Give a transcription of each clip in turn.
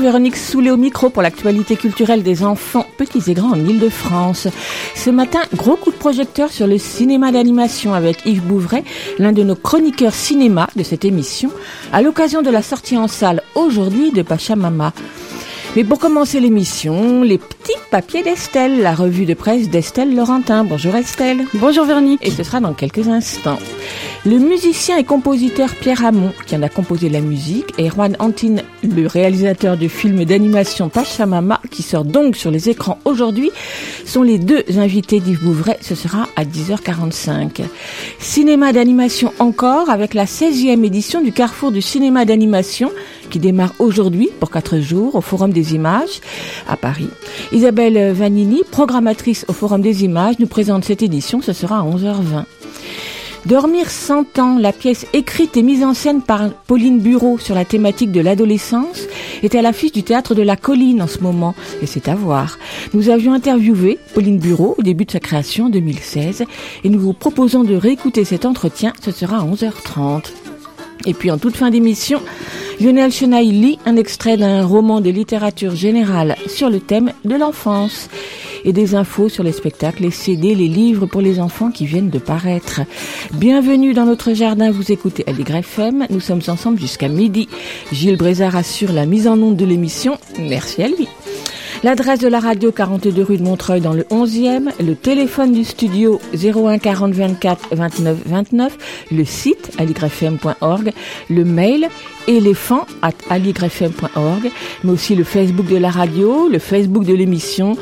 Véronique Soulet au micro pour l'actualité culturelle des enfants petits et grands en Ile-de-France. Ce matin, gros coup de projecteur sur le cinéma d'animation avec Yves Bouvray, l'un de nos chroniqueurs cinéma de cette émission, à l'occasion de la sortie en salle aujourd'hui de Pachamama. Mais pour commencer l'émission, les petits papiers d'Estelle, la revue de presse d'Estelle Laurentin. Bonjour Estelle. Bonjour Véronique. Et ce sera dans quelques instants. Le musicien et compositeur Pierre Hamon, qui en a composé la musique, et Juan Antin, le réalisateur du film d'animation Pachamama, qui sort donc sur les écrans aujourd'hui, sont les deux invités d'Yves Bouvray. Ce sera à 10h45. Cinéma d'animation encore, avec la 16e édition du Carrefour du cinéma d'animation, qui démarre aujourd'hui pour quatre jours au Forum des images à Paris. Isabelle Vanini, programmatrice au Forum des images, nous présente cette édition. Ce sera à 11h20. Dormir 100 ans, la pièce écrite et mise en scène par Pauline Bureau sur la thématique de l'adolescence, est à l'affiche du théâtre de la Colline en ce moment, et c'est à voir. Nous avions interviewé Pauline Bureau au début de sa création en 2016, et nous vous proposons de réécouter cet entretien, ce sera à 11h30. Et puis en toute fin d'émission, Lionel Chenaille lit un extrait d'un roman de littérature générale sur le thème de l'enfance et des infos sur les spectacles, les CD, les livres pour les enfants qui viennent de paraître. Bienvenue dans notre jardin, vous écoutez LYFM, nous sommes ensemble jusqu'à midi. Gilles Brézard assure la mise en onde de l'émission, merci à lui. L'adresse de la radio 42 rue de Montreuil dans le 11e, le téléphone du studio 01 40 24 29 29, le site aligrefm.org, le mail éléphant at aligrefm.org, mais aussi le Facebook de la radio, le Facebook de l'émission,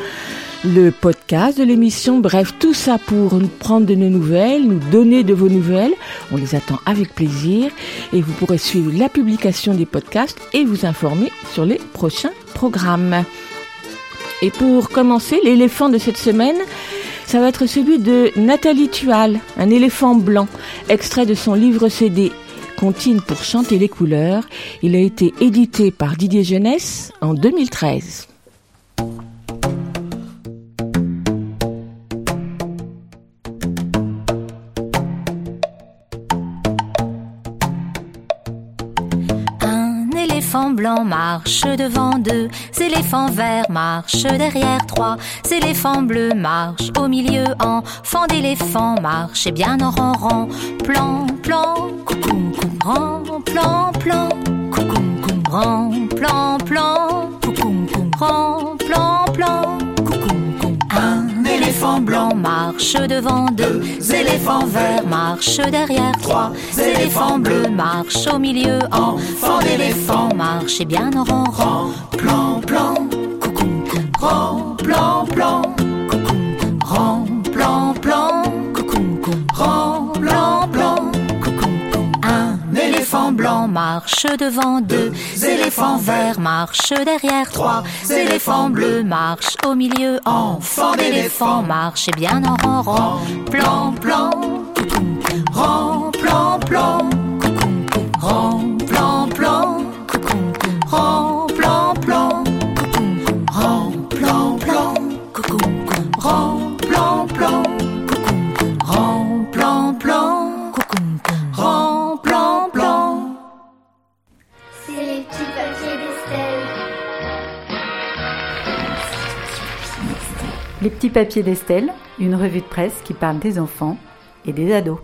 le podcast de l'émission, bref, tout ça pour nous prendre de nos nouvelles, nous donner de vos nouvelles. On les attend avec plaisir et vous pourrez suivre la publication des podcasts et vous informer sur les prochains programmes. Et pour commencer, l'éléphant de cette semaine, ça va être celui de Nathalie Tual, un éléphant blanc, extrait de son livre CD Contine pour chanter les couleurs. Il a été édité par Didier Jeunesse en 2013. Blanc marche devant deux, éléphants verts marche derrière trois, éléphants bleus marche au milieu, enfant d'éléphant marche et bien en rang rang, plan plan, coucou rang. Plan plan, coucou rang. Plan plan, coucou rang. plan un éléphant blanc marche devant deux, éléphants verts marche derrière trois, éléphants bleus marche au milieu, enfant d'éléphant marche et bien en rang rang, plan plan, coucou rang plan plan, coucou rang éléphant blanc marche devant deux, éléphants verts marche derrière trois, éléphants bleus marche au milieu, enfant d'éléphant marche et bien en rang rang, plan plan, plan plan, Les petits papiers d'Estelle, une revue de presse qui parle des enfants et des ados.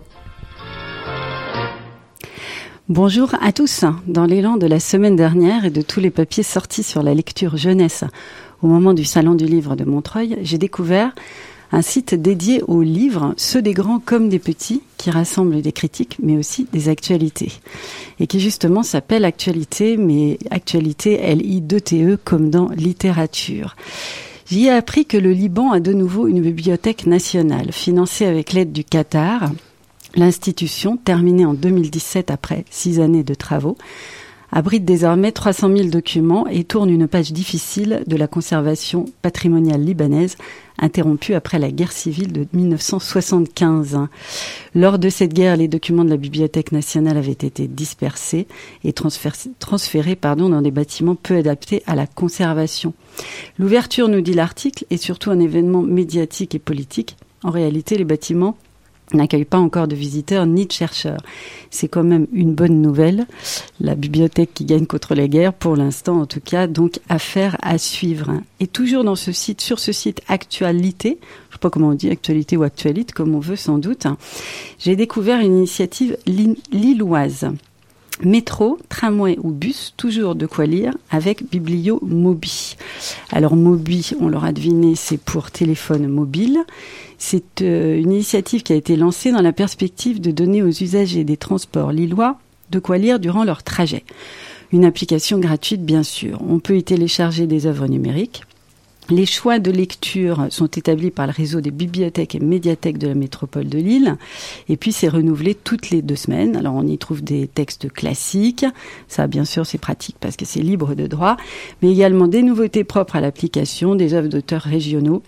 Bonjour à tous. Dans l'élan de la semaine dernière et de tous les papiers sortis sur la lecture jeunesse au moment du Salon du Livre de Montreuil, j'ai découvert un site dédié aux livres, ceux des grands comme des petits, qui rassemble des critiques mais aussi des actualités. Et qui justement s'appelle Actualité, mais Actualité L-I-2-T-E comme dans littérature. J'y ai appris que le Liban a de nouveau une bibliothèque nationale financée avec l'aide du Qatar. L'institution, terminée en 2017 après six années de travaux, abrite désormais 300 000 documents et tourne une page difficile de la conservation patrimoniale libanaise, interrompue après la guerre civile de 1975. Lors de cette guerre, les documents de la Bibliothèque nationale avaient été dispersés et transférés, dans des bâtiments peu adaptés à la conservation. L'ouverture, nous dit l'article, est surtout un événement médiatique et politique. En réalité, les bâtiments n'accueille pas encore de visiteurs ni de chercheurs. C'est quand même une bonne nouvelle. La bibliothèque qui gagne contre les guerres, pour l'instant en tout cas, donc affaire à suivre. Et toujours dans ce site, sur ce site Actualité, je sais pas comment on dit, Actualité ou Actualité, comme on veut sans doute, j'ai découvert une initiative lilloise. Métro, tramway ou bus, toujours de quoi lire avec Biblio Mobi. Alors Mobi, on l'aura deviné, c'est pour téléphone mobile. C'est euh, une initiative qui a été lancée dans la perspective de donner aux usagers des transports lillois de quoi lire durant leur trajet. Une application gratuite, bien sûr. On peut y télécharger des œuvres numériques. Les choix de lecture sont établis par le réseau des bibliothèques et médiathèques de la métropole de Lille. Et puis, c'est renouvelé toutes les deux semaines. Alors, on y trouve des textes classiques. Ça, bien sûr, c'est pratique parce que c'est libre de droit. Mais également des nouveautés propres à l'application, des œuvres d'auteurs régionaux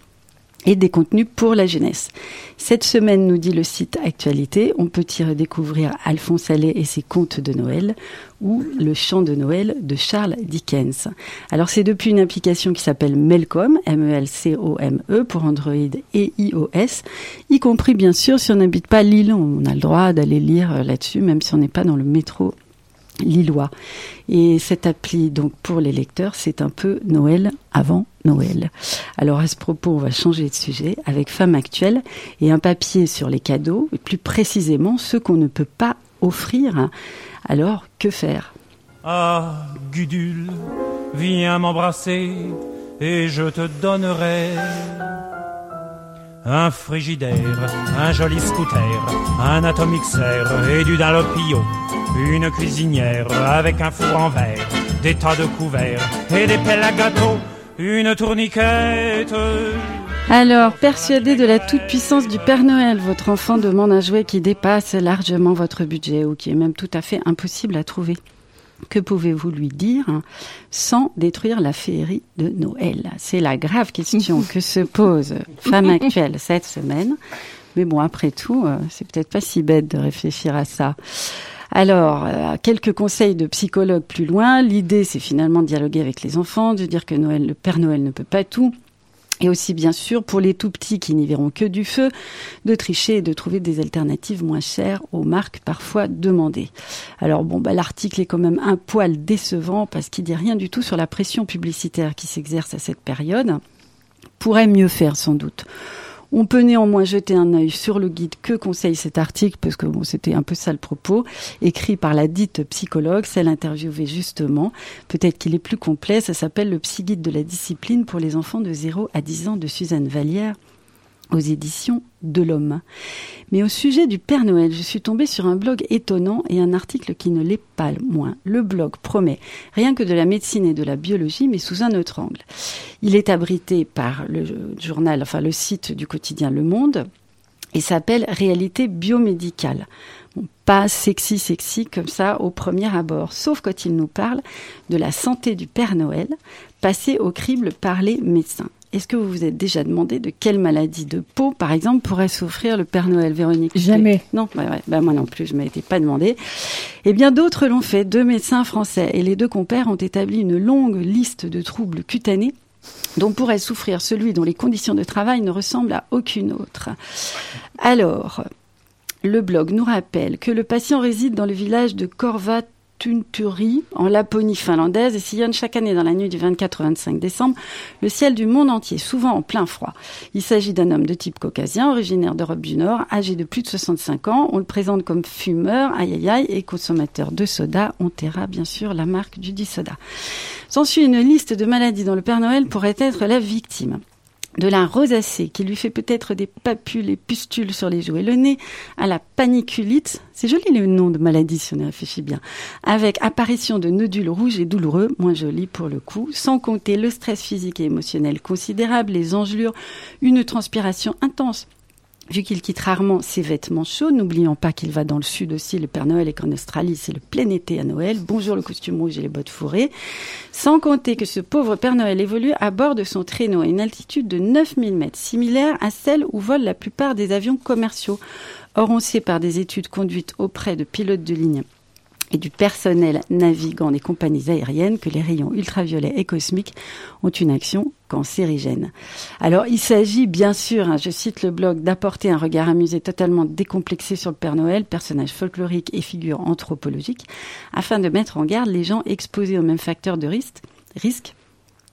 et des contenus pour la jeunesse. Cette semaine, nous dit le site Actualité, on peut y redécouvrir Alphonse Allais et ses contes de Noël ou Le chant de Noël de Charles Dickens. Alors c'est depuis une application qui s'appelle Melcom, M-E-L-C-O-M-E pour Android et iOS, y compris bien sûr si on n'habite pas Lille, on a le droit d'aller lire là-dessus même si on n'est pas dans le métro lillois. Et cette appli, donc pour les lecteurs, c'est un peu Noël avant Alors à ce propos, on va changer de sujet avec Femme Actuelle et un papier sur les cadeaux, et plus précisément ceux qu'on ne peut pas offrir. Alors que faire? Ah, Gudule, viens m'embrasser et je te donnerai un frigidaire, un joli scooter, un atomixer et du dalopio, une cuisinière avec un four en verre, des tas de couverts et des pelles à gâteau, une tourniquette. Alors, persuadé de la toute-puissance du Père Noël, votre enfant demande un jouet qui dépasse largement votre budget ou qui est même tout à fait impossible à trouver. Que pouvez-vous lui dire sans détruire la féerie de Noël? C'est la grave question que se pose Femme Actuelle cette semaine. Mais bon, après tout, euh, c'est peut-être pas si bête de réfléchir à ça. Alors, euh, quelques conseils de psychologue plus loin. L'idée, c'est finalement de dialoguer avec les enfants, de dire que Noël, le Père Noël ne peut pas tout. Et aussi, bien sûr, pour les tout petits qui n'y verront que du feu, de tricher et de trouver des alternatives moins chères aux marques parfois demandées. Alors bon, bah, l'article est quand même un poil décevant parce qu'il dit rien du tout sur la pression publicitaire qui s'exerce à cette période. Pourrait mieux faire sans doute. On peut néanmoins jeter un œil sur le guide que conseille cet article, parce que bon, c'était un peu ça le propos, écrit par la dite psychologue, celle interviewée justement. Peut-être qu'il est plus complet, ça s'appelle le psy guide de la discipline pour les enfants de 0 à 10 ans de Suzanne Vallière aux éditions de l'Homme. Mais au sujet du Père Noël, je suis tombée sur un blog étonnant et un article qui ne l'est pas moins. Le blog promet rien que de la médecine et de la biologie, mais sous un autre angle. Il est abrité par le journal, enfin le site du quotidien Le Monde, et s'appelle Réalité biomédicale. pas sexy sexy comme ça au premier abord, sauf quand il nous parle de la santé du Père Noël, passé au crible par les médecins. Est-ce que vous vous êtes déjà demandé de quelle maladie de peau, par exemple, pourrait souffrir le Père Noël, Véronique? Jamais. Non, bah, moi non plus, je ne m'étais pas demandé. Eh bien, d'autres l'ont fait. Deux médecins français et les deux compères ont établi une longue liste de troubles cutanés dont pourrait souffrir celui dont les conditions de travail ne ressemblent à aucune autre. Alors, le blog nous rappelle que le patient réside dans le village de Korvat Tunturi, en Laponie finlandaise, et sillonne chaque année dans la nuit du 24 au 25 décembre le ciel du monde entier, souvent en plein froid. Il s'agit d'un homme de type caucasien, originaire d'Europe du Nord, âgé de plus de 65 ans. On le présente comme fumeur, aïe aïe aïe, et consommateur de soda. On taira bien sûr la marque du dit soda. S'ensuit une liste de maladies dont le Père Noël pourrait être la victime de la rosacée qui lui fait peut-être des papules et pustules sur les joues et le nez, à la paniculite, c'est joli le nom de maladie si on y réfléchit bien, avec apparition de nodules rouges et douloureux, moins joli pour le coup, sans compter le stress physique et émotionnel considérable, les engelures, une transpiration intense Vu qu'il quitte rarement ses vêtements chauds, n'oubliant pas qu'il va dans le sud aussi, le Père Noël, et qu'en Australie, c'est le plein été à Noël. Bonjour le costume rouge et les bottes fourrées. Sans compter que ce pauvre Père Noël évolue à bord de son traîneau à une altitude de 9000 mètres, similaire à celle où volent la plupart des avions commerciaux. Or, on par des études conduites auprès de pilotes de ligne et du personnel navigant des compagnies aériennes que les rayons ultraviolets et cosmiques ont une action cancérigène. Alors, il s'agit bien sûr, hein, je cite le blog, d'apporter un regard amusé totalement décomplexé sur le Père Noël, personnage folklorique et figure anthropologique, afin de mettre en garde les gens exposés aux mêmes facteurs de risque, risque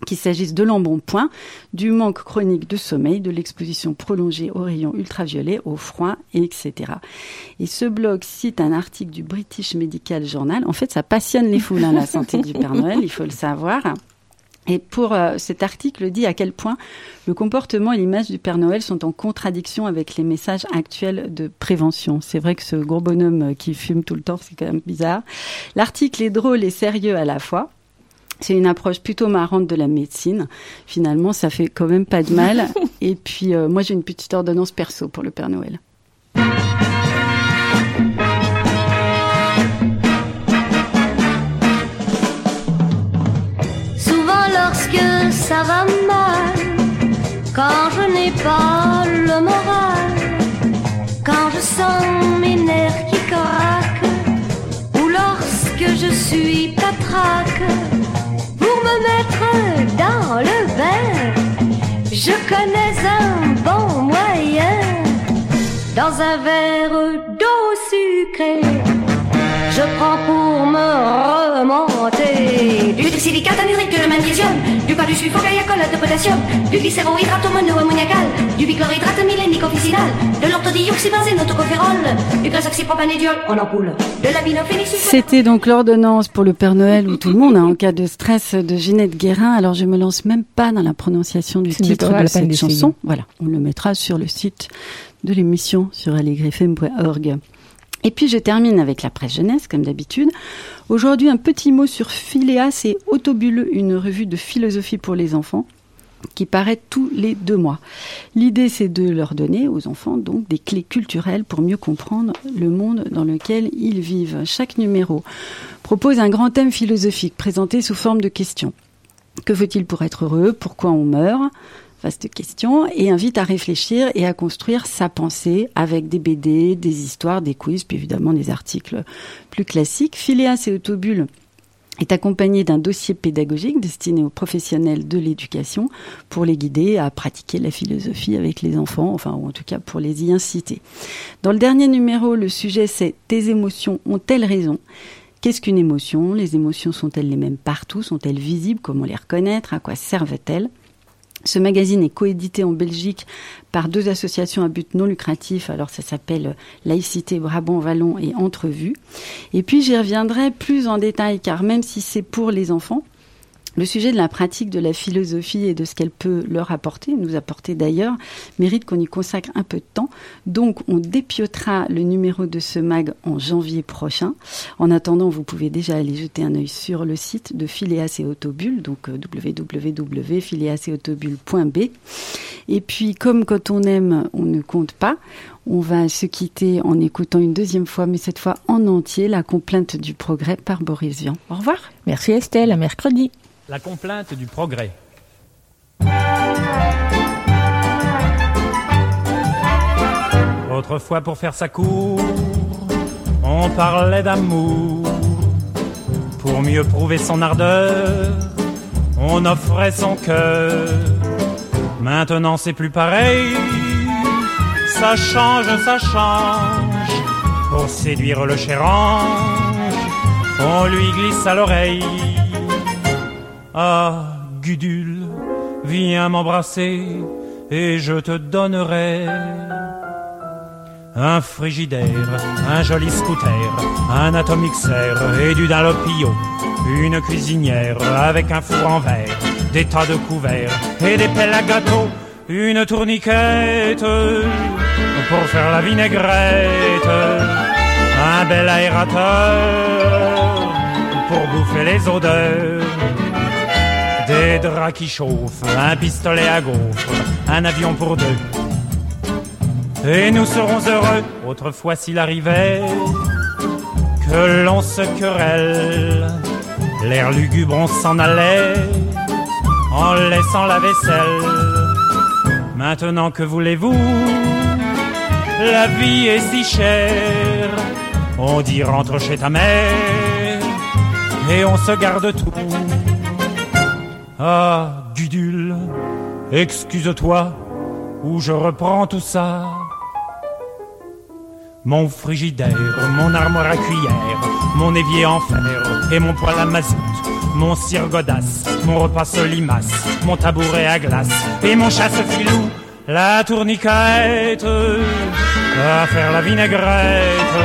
qu'il s'agisse de l'embonpoint, du manque chronique de sommeil, de l'exposition prolongée aux rayons ultraviolets, au froid, etc. Et ce blog cite un article du British Medical Journal. En fait, ça passionne les foules, la santé du Père Noël, il faut le savoir. Et pour euh, cet article dit à quel point le comportement et l'image du Père Noël sont en contradiction avec les messages actuels de prévention. C'est vrai que ce gros bonhomme euh, qui fume tout le temps, c'est quand même bizarre. L'article est drôle et sérieux à la fois. C'est une approche plutôt marrante de la médecine. Finalement, ça fait quand même pas de mal. Et puis, euh, moi, j'ai une petite ordonnance perso pour le Père Noël. Souvent lorsque ça va mal, quand je n'ai pas le moral, quand je sens mes nerfs qui craquent, ou lorsque je suis patraque, je connais un bon moyen. Dans un verre d'eau sucrée, je prends pour me remonter du silicate anhydrique, de magnésium, du pas du sulfocaïacol de potassium, du glycérohydrate mono-ammoniacal, du bichlorhydrate mylénique officinal, de C'était donc l'ordonnance pour le Père Noël ou tout le monde hein, en cas de stress de Ginette Guérin. Alors je me lance même pas dans la prononciation du titre de cette chanson. Voilà, on le mettra sur le site de l'émission sur allegrefm.org. Et puis je termine avec la presse jeunesse, comme d'habitude. Aujourd'hui, un petit mot sur Phileas et Autobulle, une revue de philosophie pour les enfants qui paraît tous les deux mois. L'idée, c'est de leur donner aux enfants donc des clés culturelles pour mieux comprendre le monde dans lequel ils vivent. Chaque numéro propose un grand thème philosophique présenté sous forme de questions. Que faut-il pour être heureux? Pourquoi on meurt? Vaste question. Et invite à réfléchir et à construire sa pensée avec des BD, des histoires, des quiz, puis évidemment des articles plus classiques. Phileas et Autobulle est accompagné d'un dossier pédagogique destiné aux professionnels de l'éducation pour les guider à pratiquer la philosophie avec les enfants, enfin, ou en tout cas pour les y inciter. Dans le dernier numéro, le sujet c'est Tes émotions ont-elles raison? Qu'est-ce qu'une émotion? Les émotions sont-elles les mêmes partout? Sont-elles visibles? Comment les reconnaître? À quoi servent-elles? Ce magazine est coédité en Belgique par deux associations à but non lucratif. Alors ça s'appelle Laïcité Brabant Vallon et Entrevue. Et puis j'y reviendrai plus en détail car même si c'est pour les enfants, le sujet de la pratique de la philosophie et de ce qu'elle peut leur apporter, nous apporter d'ailleurs, mérite qu'on y consacre un peu de temps. Donc on dépiotera le numéro de ce mag en janvier prochain. En attendant, vous pouvez déjà aller jeter un œil sur le site de Phileas et Autobulle, donc euh, www.phileaseetautobule.b. Et puis comme quand on aime, on ne compte pas, on va se quitter en écoutant une deuxième fois, mais cette fois en entier, la complainte du progrès par Boris Vian. Au revoir. Merci Estelle, à mercredi. La complainte du progrès. Autrefois, pour faire sa cour, on parlait d'amour. Pour mieux prouver son ardeur, on offrait son cœur. Maintenant, c'est plus pareil. Ça change, ça change. Pour séduire le cher ange, on lui glisse à l'oreille. Ah, Gudule, viens m'embrasser et je te donnerai un frigidaire, un joli scooter, un atomixer et du dalopio, une cuisinière avec un four en verre, des tas de couverts et des pelles à gâteau, une tourniquette pour faire la vinaigrette, un bel aérateur pour bouffer les odeurs. Des draps qui chauffent, un pistolet à gaufres, un avion pour deux. et nous serons heureux. Autrefois s'il arrivait que l'on se querelle, l'air lugubre on s'en allait en laissant la vaisselle. Maintenant que voulez-vous? La vie est si chère. On dit rentre chez ta mère et on se garde tout. Ah, Gudule, excuse-toi ou je reprends tout ça. Mon frigidaire, mon armoire à cuillère, mon évier en fer et mon poêle à mazout, mon cire godasse, mon repas solimace, mon tabouret à glace et mon chasse-filou, la tourniquette, à faire la vinaigrette,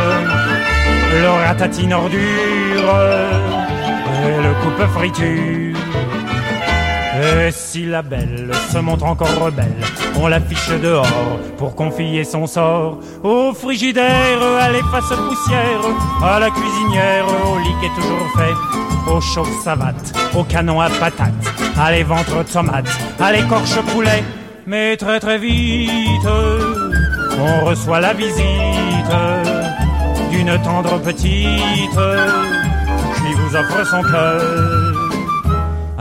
le ratatine ordure et le coupe friture. Et si la belle se montre encore rebelle, on l'affiche dehors pour confier son sort au frigidaire, à l'efface poussière, à la cuisinière, au lit qui est toujours fait, au chauffe savate, au canon à patates, à les ventres tomates, à l'écorche poulet. Mais très très vite, on reçoit la visite d'une tendre petite qui vous offre son cœur.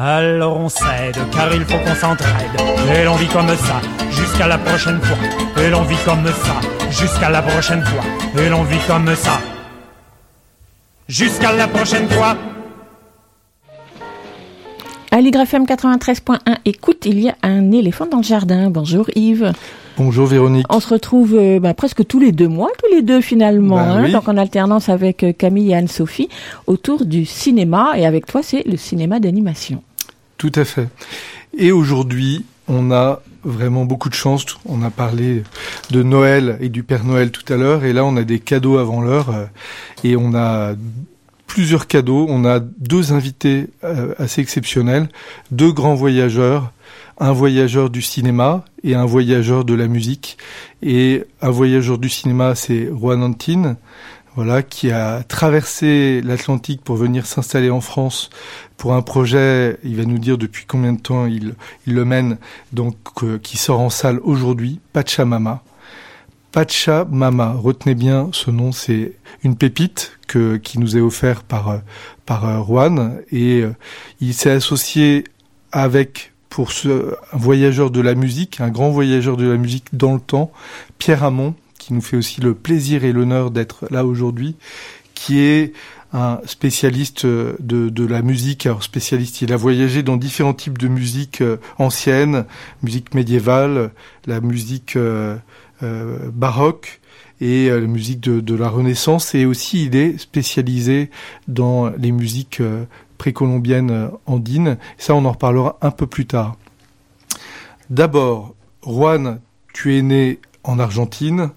Alors on cède, car il faut qu'on s'entraide. Et l'on vit comme ça, jusqu'à la prochaine fois. Et l'on vit comme ça, jusqu'à la prochaine fois. Et l'on vit comme ça. Jusqu'à la prochaine fois. L'YFM 93.1, écoute, il y a un éléphant dans le jardin. Bonjour Yves. Bonjour Véronique. On se retrouve euh, bah, presque tous les deux mois, tous les deux finalement, Bah hein, oui. donc en alternance avec euh, Camille et Anne-Sophie, autour du cinéma. Et avec toi, c'est le cinéma d'animation. Tout à fait. Et aujourd'hui, on a vraiment beaucoup de chance. On a parlé de Noël et du Père Noël tout à l'heure, et là on a des cadeaux avant l'heure, et on a plusieurs cadeaux. On a deux invités euh, assez exceptionnels, deux grands voyageurs, un voyageur du cinéma et un voyageur de la musique. Et un voyageur du cinéma, c'est Juan Antin, voilà, qui a traversé l'Atlantique pour venir s'installer en France pour un projet, il va nous dire depuis combien de temps il, le mène, donc euh, qui sort en salle aujourd'hui, Pachamama. Pachamama, retenez bien ce nom, c'est une pépite que, qui nous est offert par, euh, par euh, Juan et il s'est associé avec pour ce un voyageur de la musique, un grand voyageur de la musique dans le temps, Pierre Hamon, qui nous fait aussi le plaisir et l'honneur d'être là aujourd'hui, qui est un spécialiste euh, de, la musique. Alors spécialiste, il a voyagé dans différents types de musique euh, ancienne, musique médiévale, la musique euh, baroque et la musique de, la Renaissance. Et aussi, il est spécialisé dans les musiques précolombiennes andines. Ça, on en reparlera un peu plus tard. D'abord, Juan, tu es né en Argentine.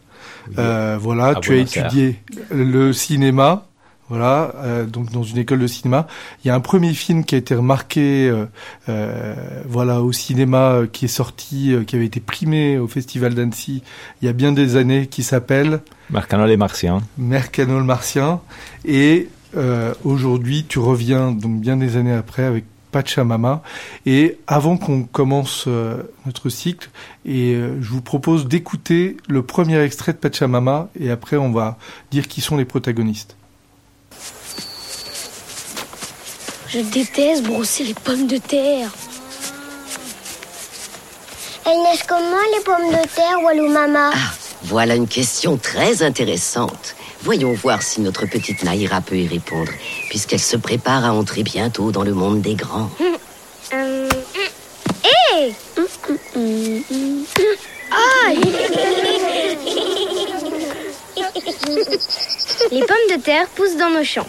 Euh, voilà, tu as étudié le cinéma. Voilà, euh, donc dans une école de cinéma, il y a un premier film qui a été remarqué, euh, euh, voilà, au cinéma, euh, qui est sorti, euh, qui avait été primé au Festival d'Annecy il y a bien des années, qui s'appelle Marcano les Martiens. Mercano le Martien. Et euh, aujourd'hui, tu reviens donc bien des années après avec Pachamama. Et avant qu'on commence euh, notre cycle, et euh, je vous propose d'écouter le premier extrait de Pachamama, et après on va dire qui sont les protagonistes. Je déteste brosser les pommes de terre. Elles naissent comment les pommes de terre, Walou Mama Ah, voilà une question très intéressante. Voyons voir si notre petite Naïra peut y répondre, puisqu'elle se prépare à entrer bientôt dans le monde des grands. Hé Les pommes de terre poussent dans nos champs,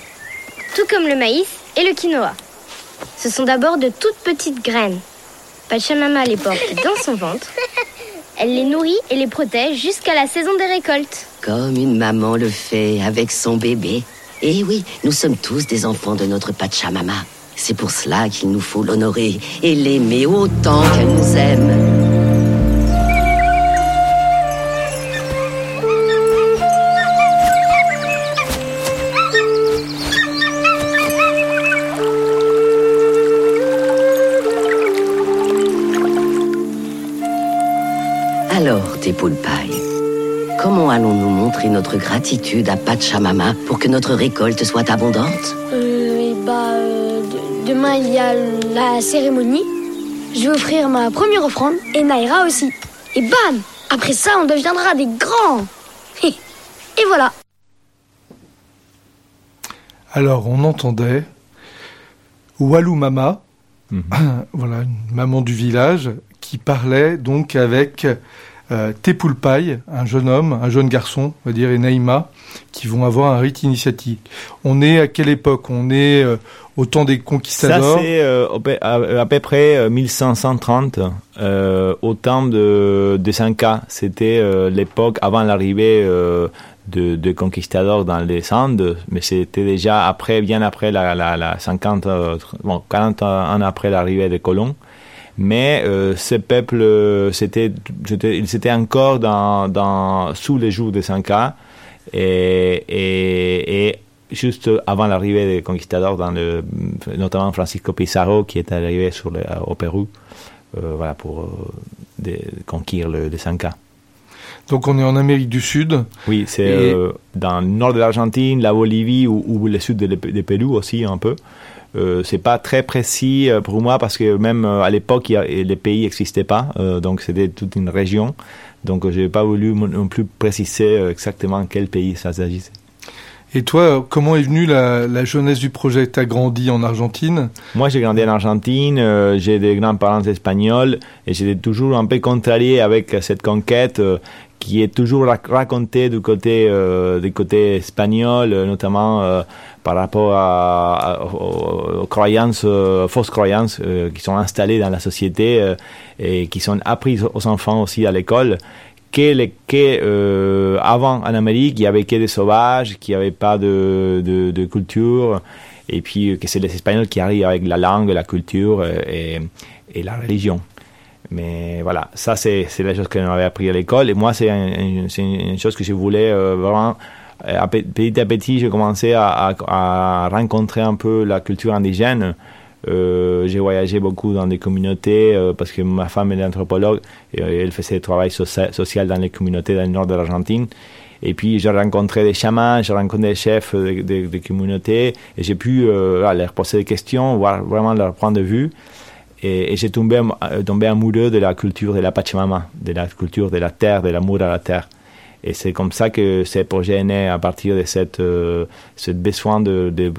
tout comme le maïs et le quinoa. Ce sont d'abord de toutes petites graines. Pachamama les porte dans son ventre. Elle les nourrit et les protège jusqu'à la saison des récoltes. Comme une maman le fait avec son bébé. Et oui, nous sommes tous des enfants de notre Pachamama. C'est pour cela qu'il nous faut l'honorer et l'aimer autant qu'elle nous aime. Comment allons-nous montrer notre gratitude à Pachamama pour que notre récolte soit abondante? Euh, et bah, euh, de- demain il y a la cérémonie. Je vais offrir ma première offrande et Naira aussi. Et bam Après ça, on deviendra des grands. Et voilà. Alors, on entendait Walou Mama, voilà, une maman du village, qui parlait donc avec euh, un jeune homme, un jeune garçon, on va dire, et Naïma, qui vont avoir un rite initiatique. On est à quelle époque? On est euh, au temps des Ça, conquistadors c'est euh, à, peu près euh, 1530, euh, au temps de, de Sanka. C'était l'époque avant l'arrivée de, conquistadors dans les Andes, mais c'était déjà après, bien après la, la, la 50, euh, bon, 40 ans après l'arrivée des colons. Mais euh, ce peuple, euh, c'était, ils étaient encore dans, dans, sous les jours de Sanka et, et, et juste avant l'arrivée des conquistadors, dans le, notamment Francisco Pizarro qui est arrivé sur le- au Pérou euh, voilà, pour euh, de- conquérir le, le Sanka. Donc on est en Amérique du Sud. Oui, c'est Et- euh, dans le nord de l'Argentine, la Bolivie ou, ou le sud de, l'Ép- de Pérou aussi un peu. Euh, c'est pas très précis euh, pour moi parce que même euh, à l'époque, les pays n'existaient pas, euh, donc c'était toute une région. Donc je n'ai pas voulu non plus préciser exactement quel pays ça s'agissait. Et toi, comment est venue la, la jeunesse du projet? Tu as grandi en Argentine? Moi, j'ai grandi en Argentine, euh, j'ai des grands-parents espagnols et j'étais toujours un peu contrarié avec cette conquête euh, qui est toujours rac- racontée du côté, euh, du côté espagnol, euh, notamment euh, par rapport à, aux, croyances, euh, fausses croyances euh, qui sont installées dans la société euh, et qui sont apprises aux enfants aussi à l'école que, les, que euh, avant en Amérique, il y avait que des sauvages, qu'il n'y avait pas de, de, de culture, et puis que c'est les Espagnols qui arrivent avec la langue, la culture et, et la religion. Mais voilà, ça c'est la chose que j'avais appris à l'école, et moi c'est un- une chose que je voulais euh, vraiment. euh, Petit à petit, j'ai commencé à, à, rencontrer un peu la culture indigène. Euh, j'ai voyagé beaucoup dans des communautés parce que ma femme est anthropologue et elle faisait du travail socia- social dans les communautés dans le nord de l'Argentine. Et puis j'ai rencontré des chamans, j'ai rencontré des chefs de, de- communautés et j'ai pu euh, leur poser des questions, voir vraiment leur point de vue. Et, j'ai tombé, euh, tombé amoureux de la culture de la Pachamama, de la culture de la terre, de l'amour à la terre. Et c'est comme ça que ce projet est né à partir de cette, euh, ce besoin de,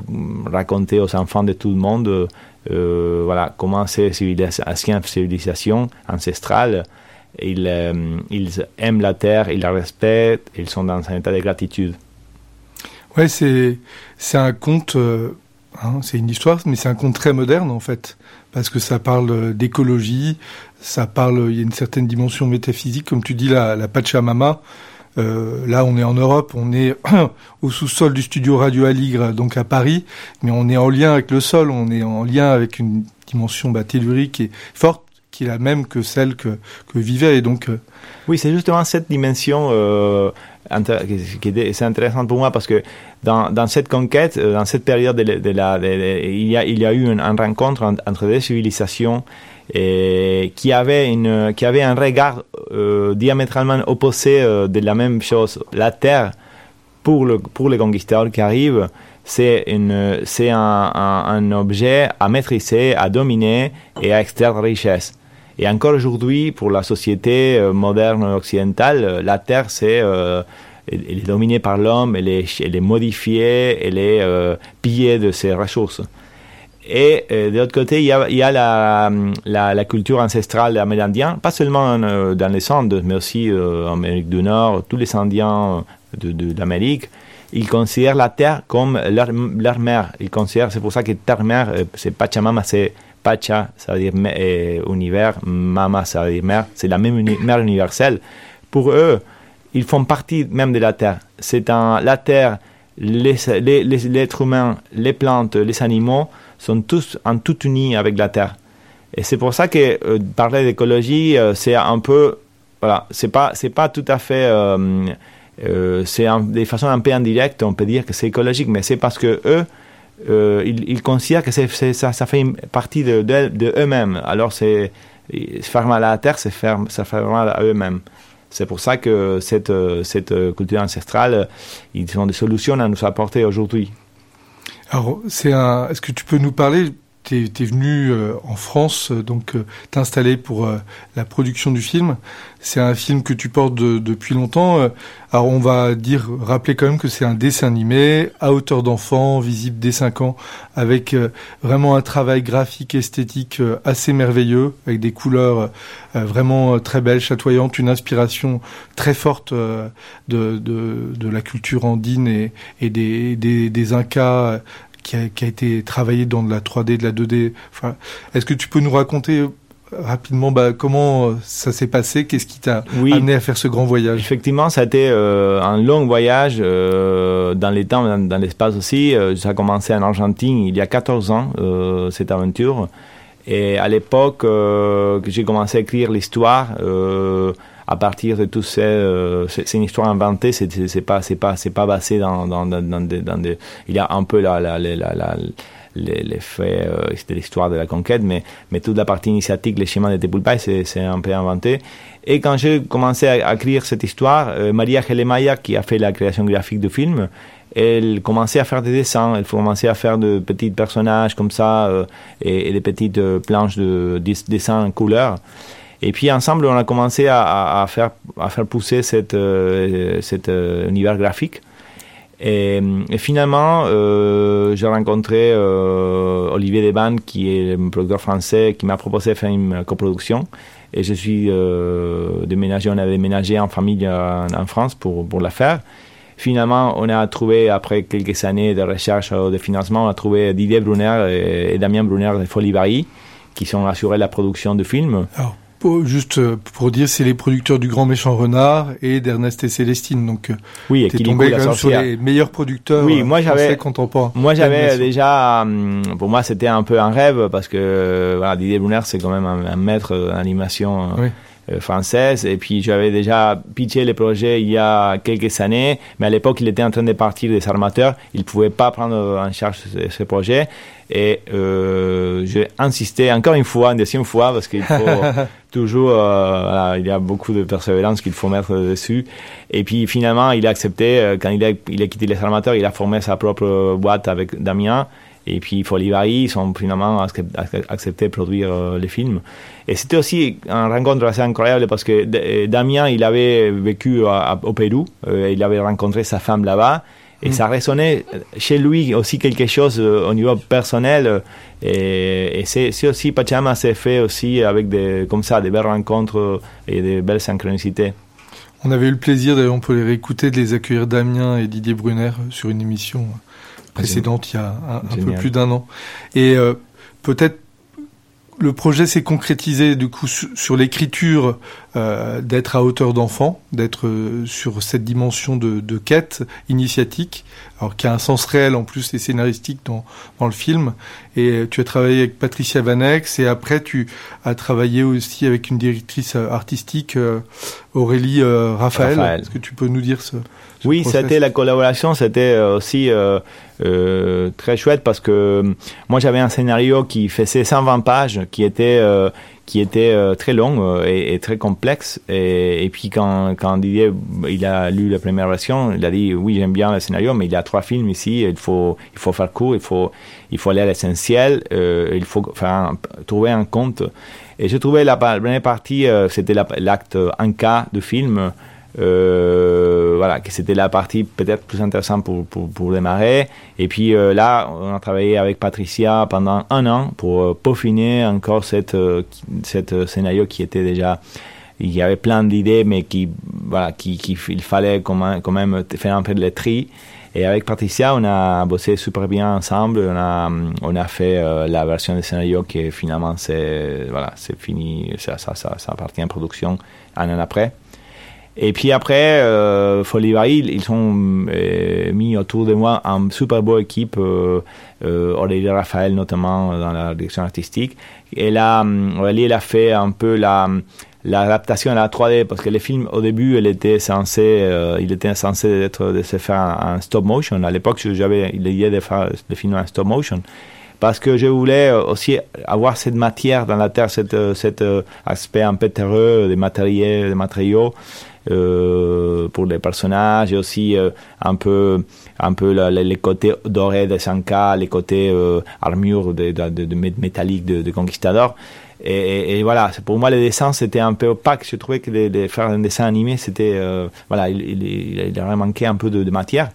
raconter aux enfants de tout le monde euh, voilà, comment ces civilisations, civilisations ancestrales, ils, euh, ils aiment la terre, ils la respectent, ils sont dans un état de gratitude. Ouais, c'est un conte, hein, c'est une histoire, mais c'est un conte très moderne en fait, parce que ça parle euh, d'écologie, ça parle, il y a une certaine dimension métaphysique, comme tu dis la, la Pachamama. Euh, là, on est en Europe, on est au sous-sol du studio Radio Aligre, donc à Paris, mais on est en lien avec le sol, on est en lien avec une dimension bah, tellurique et forte, qui est la même que celle que, que vivait, et donc euh, Oui, c'est justement cette dimension euh, c'est intéressante pour moi parce que dans, cette conquête, euh, dans cette période, il, y a, eu une, rencontre en- entre des civilisations qui avait un regard euh, diamétralement opposé euh, de la même chose. La terre pour le pour les conquistadors qui arrivent, c'est un, un, objet à maîtriser, à dominer et à extraire richesse. Et encore aujourd'hui, pour la société euh, moderne occidentale, euh, la terre c'est euh, elle est dominée par l'homme, elle est, elle est modifiée, elle est pillée de ses ressources. Et de l'autre côté, il y a, la, culture ancestrale amérindienne, pas seulement dans les Andes, mais aussi en Amérique du Nord, tous les Indiens de, ils considèrent la terre comme leur, leur mère. Ils considèrent, c'est pour ça que terre-mère, c'est Pachamama, c'est Pacha, ça veut dire euh, univers, Mama, ça veut dire mère, c'est la même uni- mère universelle. Pour eux, ils font partie même de la terre. C'est la terre, les, les, les- l'être humain, les plantes, les animaux sont tous en tout unis avec la terre. Et c'est pour ça que euh, parler d'écologie, euh, c'est un peu, voilà, c'est pas, pas tout à fait, c'est un- de façon un peu indirecte, on peut dire que c'est écologique, mais c'est parce que eux, euh, ils, considèrent que ça, fait partie de, eux-mêmes. Alors c'est, faire mal à la terre, c'est faire, ça fait mal à eux-mêmes. C'est pour ça que cette, cette culture ancestrale, ils ont des solutions à nous apporter aujourd'hui. Alors, c'est un. Est-ce que tu peux nous parler Tu es, venu euh, en France, euh, donc euh, t'installer pour euh, la production du film. C'est un film que tu portes de- depuis longtemps. Alors, on va dire, rappeler quand même que c'est un dessin animé à hauteur d'enfant, visible dès 5 ans, avec vraiment un travail graphique, esthétique assez merveilleux, avec des couleurs vraiment très belles, chatoyantes, une inspiration très forte de, de, de la culture andine et, et des, des, des Incas qui a, qui a été travaillé dans de la 3D, de la 2D. Enfin, est-ce que tu peux nous raconter euh, rapidement bah, comment euh, ça s'est passé? Qu'est-ce qui t'a Oui. amené à faire ce grand voyage? Effectivement, ça a été euh, un long voyage euh, dans les temps, dans, dans l'espace aussi. Euh, ça a commencé en Argentine il y a 14 ans, cette aventure. Et à l'époque que j'ai commencé à écrire l'histoire, à partir de tout ces, euh, c'est une histoire inventée, c'est c'est- pas c'est pas c'est pas basé dans dans dans, dans des, dans des- il y a un peu la la la, la, la les, les faits euh, l'histoire de la conquête, mais, mais toute la partie initiatique, les schémas de Tepulpai, c'est un peu inventé. Et quand j'ai commencé à, écrire cette histoire, euh, Maria Gelemaya, qui a fait la création graphique du film, elle commençait à faire des dessins, elle commençait à faire de petits personnages comme ça euh, et, et des petites euh, planches de, des- dessins en couleur. Et puis ensemble, on a commencé à, faire, pousser euh, cet euh, univers graphique. Et, finalement, euh, j'ai rencontré Olivier Deban, qui est un producteur français, qui m'a proposé de faire une coproduction. Et je suis déménagé, on a déménagé en famille en, France pour, la faire. Finalement, on a trouvé, après quelques années de recherche de financement, on a trouvé Didier Brunner et, Damien Brunner de Folivari, qui sont assurés la production du film. Alors, pour- juste euh, pour dire, c'est les producteurs du Grand Méchant Renard et d'Ernest et Célestine. Donc, euh, Oui, t'es tombé quand même sur les meilleurs producteurs Oui, euh, moi, j'avais- français contemporains. Moi, j'avais déjà, pour moi, c'était un peu un rêve parce que voilà, Didier Brunner, c'est quand même un, un maître d'animation Oui. Euh, française. Et puis, j'avais déjà pitché le projet il y a quelques années, mais à l'époque, il était en train de partir des armateurs. Il pouvait pas prendre en charge ce, ce projet. Et euh, j'ai insisté encore une fois, une deuxième fois, parce qu'il faut toujours, euh, voilà, il y a beaucoup de persévérance qu'il faut mettre dessus. Et puis finalement, il a accepté, euh, quand il a, il a quitté les armateurs, il a formé sa propre boîte avec Damien. Et puis Folivari, ils ont finalement accep- accep- accepté de produire euh, les films. Et c'était aussi un rencontre assez incroyable parce que euh, Damien, il avait vécu à- au Pérou, euh, il avait rencontré sa femme là-bas. Et ça résonnait chez lui aussi quelque chose au niveau personnel. Et, et c'est aussi, Pachama s'est fait aussi avec des, comme ça, des belles rencontres et des belles synchronicités. On avait eu le plaisir, d'ailleurs, on peut les réécouter, de les accueillir Damien et Didier Brunner sur une émission précédente il y a un, un peu plus d'un an. Et euh, peut-être le projet s'est concrétisé du coup su- sur l'écriture euh, d'être à hauteur d'enfant, d'être euh, sur cette dimension de, de quête initiatique, alors qui a un sens réel en plus et scénaristique dans, dans le film. Et euh, tu as travaillé avec Patricia Vanex et après tu as travaillé aussi avec une directrice euh, artistique, euh, Aurélie Raphaël. Raphaël. Est-ce que tu peux nous dire ce, ce Oui, c'était la collaboration, c'était euh, aussi euh, très chouette parce que euh, moi j'avais un scénario qui faisait 120 pages, qui était euh, qui était très long et, très complexe. Et, puis quand, quand Didier il a lu la première version, il a dit oui j'aime bien le scénario, mais il y a trois films ici, il faut il faut faire court, il faut il faut aller à l'essentiel, il faut trouver un compte. Et j'ai trouvé la, la première partie, c'était la- l'acte 1K du film. Euh, voilà, que c'était la partie peut-être plus intéressante pour, pour, démarrer. Et puis euh, là, on a travaillé avec Patricia pendant un an pour euh, peaufiner encore cette, cette scénario qui était déjà il y avait plein d'idées, mais qui, voilà, qui, qui, fallait quand même, faire un peu de tri. Et avec Patricia, on a bossé super bien ensemble. On a, on a fait la version du scénario qui finalement c'est, voilà, fini. Ça, ça, ça, ça appartient à production un an après. Et puis après, euh, Folivari, ils ont euh, mis autour de moi une super bonne équipe, euh, euh, Aurélie Raphaël notamment dans la direction artistique. Et là, hum, Aurélie, elle a fait un peu la l'adaptation à la 3D parce que le film au début il était censé euh, il était censé être de se faire en, stop motion. À l'époque j'avais l'idée de faire le film en stop motion. Parce que je voulais euh, aussi avoir cette matière dans la terre, euh, cet euh, aspect un peu terreux des matériaux, des matériaux. euh, pour les personnages et aussi euh, un peu un peu la- la- les côtés dorés de Sanka, les côtés euh, armure de, de, de, de mé- métallique de, Conquistador. Et, et- et voilà, pour moi, le dessin, c'était un peu opaque. Je trouvais que de, faire un dessin animé, c'était, euh, voilà, il, il, il, aurait manqué un peu de, matière.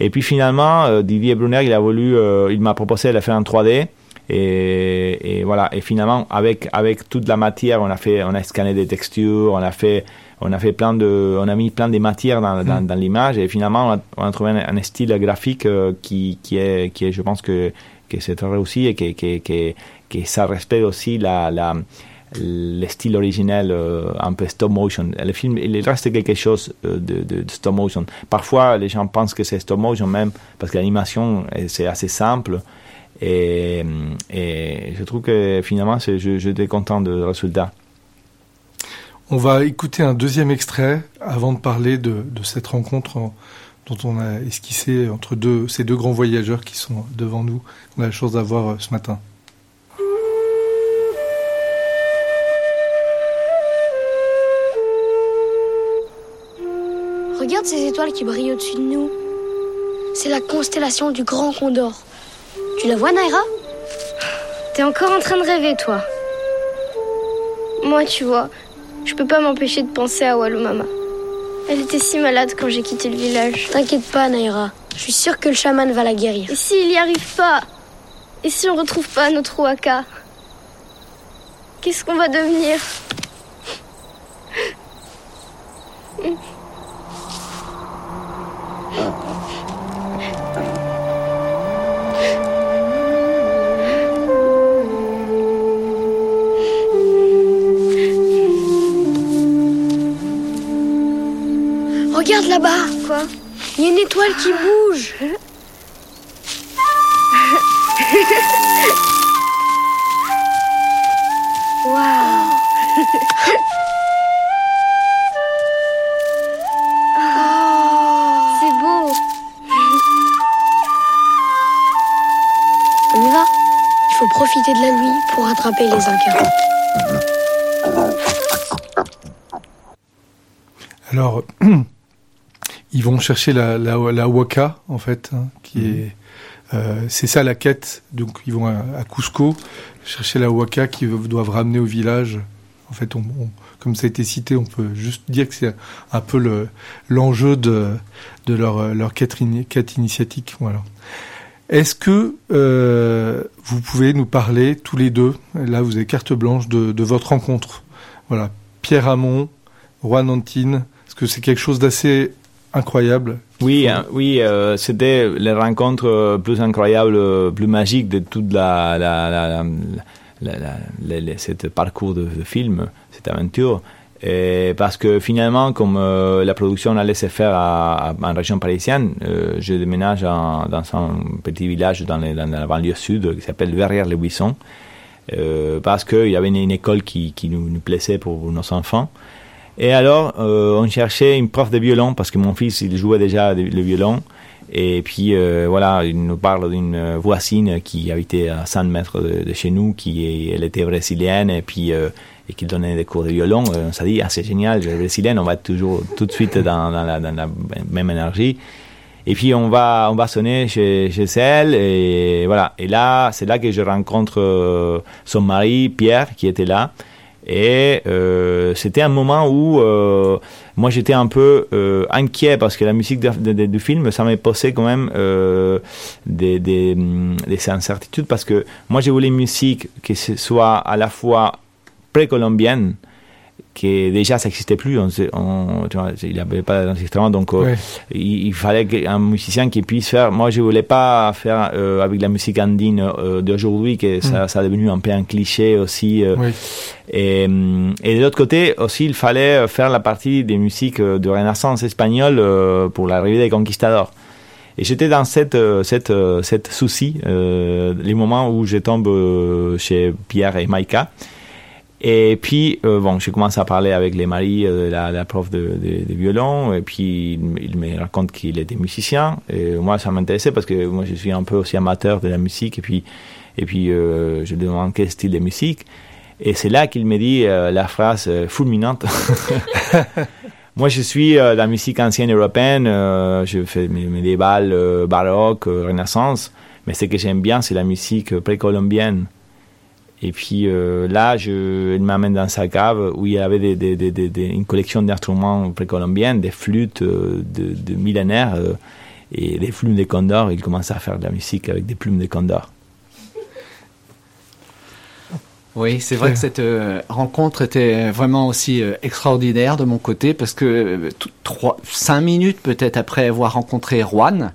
Et puis finalement, euh, Didier Brunner, il a voulu, euh, il m'a proposé de le faire en 3D. Et, et voilà. Et finalement, avec avec toute la matière, on a fait, on a scanné des textures, on a fait, on a fait plein de, on a mis plein de matières dans, dans, dans l'image. Et finalement, on a, on a trouvé un, un style graphique euh, qui qui est, qui est, je pense que que c'est très réussi et que que que, que ça respecte aussi la la le style originel euh, un peu stop motion. Le film, il reste quelque chose euh, de, de, de stop motion. Parfois, les gens pensent que c'est stop motion même parce que l'animation, c'est assez simple. Et, et je trouve que finalement, je- j'étais content du résultat. On va écouter un deuxième extrait avant de parler de, cette rencontre en- dont on a esquissé entre ces deux grands voyageurs qui sont devant nous, qu'on a la chance d'avoir euh, ce matin. Regarde ces étoiles qui brillent au-dessus de nous. C'est la constellation du Grand Condor. Tu la vois, Naira? T'es encore en train de rêver, toi. Moi, tu vois, je peux pas m'empêcher de penser à Walumama. Elle était si malade quand j'ai quitté le village. T'inquiète pas, Naira. Je suis sûre que le chaman va la guérir. Et s'il y arrive pas? Et si on retrouve pas notre Waka? Qu'est-ce qu'on va devenir? Qui bouge. Vont chercher la, la, la Waka, en fait, hein, qui est. euh, c'est ça la quête. Donc, ils vont à, à Cusco chercher la Waka qu'ils doivent ramener au village. En fait, on, on- comme ça a été cité, on peut juste dire que c'est un peu le, l'enjeu de, de leur, leur quête, quête initiatique. Voilà. Est-ce que euh, vous pouvez nous parler tous les deux, là vous avez carte blanche, de, de votre rencontre? Voilà, Pierre Hamon, Juan Antine, est-ce que c'est quelque chose d'assez incroyable Oui, hein, oui, euh, c'était les rencontres euh, plus incroyables, euh, plus magiques de toute la, cette parcours de, de film, cette aventure. Et parce que finalement, comme euh, la production allait se faire à, à- en région parisienne, euh, je déménage en- dans un petit village dans, les- dans la banlieue sud qui s'appelle Verrières-les-Buissons. Parce qu'il y avait une, une école qui, qui nous, nous plaisait pour nos enfants. Et alors, euh, on cherchait une prof de violon parce que mon fils, il jouait déjà le violon. Et puis, euh, voilà, il nous parle d'une voisine qui habitait à 100 mètres de, chez nous, qui elle était brésilienne et puis euh, et qui donnait des cours de violon. On s'est dit, ah, c'est génial, je suis brésilienne, on va toujours tout de suite dans, la, même énergie. Et puis on va on va sonner chez, chez elle et voilà. Et là, c'est là que je rencontre son mari Pierre qui était là. Et euh, c'était un moment où euh, moi j'étais un peu euh, inquiet parce que la musique du film, ça m'a posé quand même euh, des, des, des incertitudes parce que moi je voulais une musique qui soit à la fois précolombienne, que déjà ça n'existait plus, on, sait- on- tu vois, il n'y avait pas d'enregistrement, donc euh, il, il fallait un musicien qui puisse faire. Moi, je voulais pas faire euh, avec la musique andine euh, d'aujourd'hui, que ça, ça a devenu un peu un cliché aussi. Oui. et, et de l'autre côté aussi, il fallait faire la partie des musiques de Renaissance espagnole pour l'arrivée des conquistadors. Et j'étais dans cette, cette, cette souci, les moments où je tombe chez Pierre et Maïka. Et puis, euh, bon, je commence à parler avec les maris euh, de la, prof de, de, de violon, et puis il, me- raconte qu'il était musicien. Et moi, ça m'intéressait parce que moi, je suis un peu aussi amateur de la musique, et puis, et puis euh, je lui demande quel style de musique. Et c'est là qu'il me dit euh, la phrase euh, fulminante. Moi, je suis euh, la musique ancienne européenne. je fais mes médiéval, euh, baroque, renaissance. Mais ce que j'aime bien, c'est la musique précolombienne. Et puis euh, là, il m'amène dans sa cave où il y avait une collection d'instruments précolombiens, des flûtes euh, de, millénaires euh, et des plumes de condor. Il commence à faire de la musique avec des plumes de condor. Oui, c'est vrai que cette rencontre était vraiment aussi extraordinaire de mon côté parce que trois, cinq minutes peut-être après avoir rencontré Juan,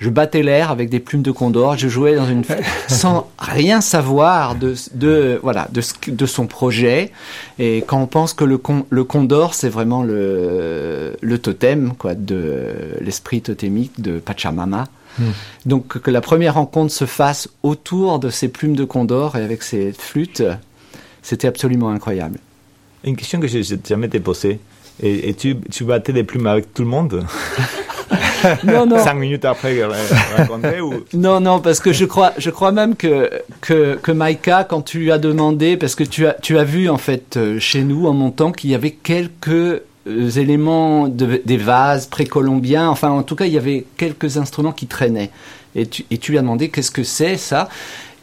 je battais l'air avec des plumes de condor. Je jouais dans une sans rien savoir de, de voilà de, de son projet. Et quand on pense que le, con- le condor c'est vraiment le, le totem quoi de l'esprit totémique de Pachamama. Hmm. Donc que la première rencontre se fasse autour de ces plumes de condor et avec ces flûtes, c'était absolument incroyable. Une question que je n'ai jamais été posée. Et, et tu, tu battais des plumes avec tout le monde? Non, non. Cinq minutes après euh, rencontrer ou... Non, non, parce que je crois, je crois même que, que, que Maïka, quand tu lui as demandé, parce que tu as, tu as vu en fait euh, chez nous en montant qu'il y avait quelques euh, éléments de, des vases précolombiens, enfin en tout cas il y avait quelques instruments qui traînaient. Et tu, et tu lui as demandé qu'est-ce que c'est ça?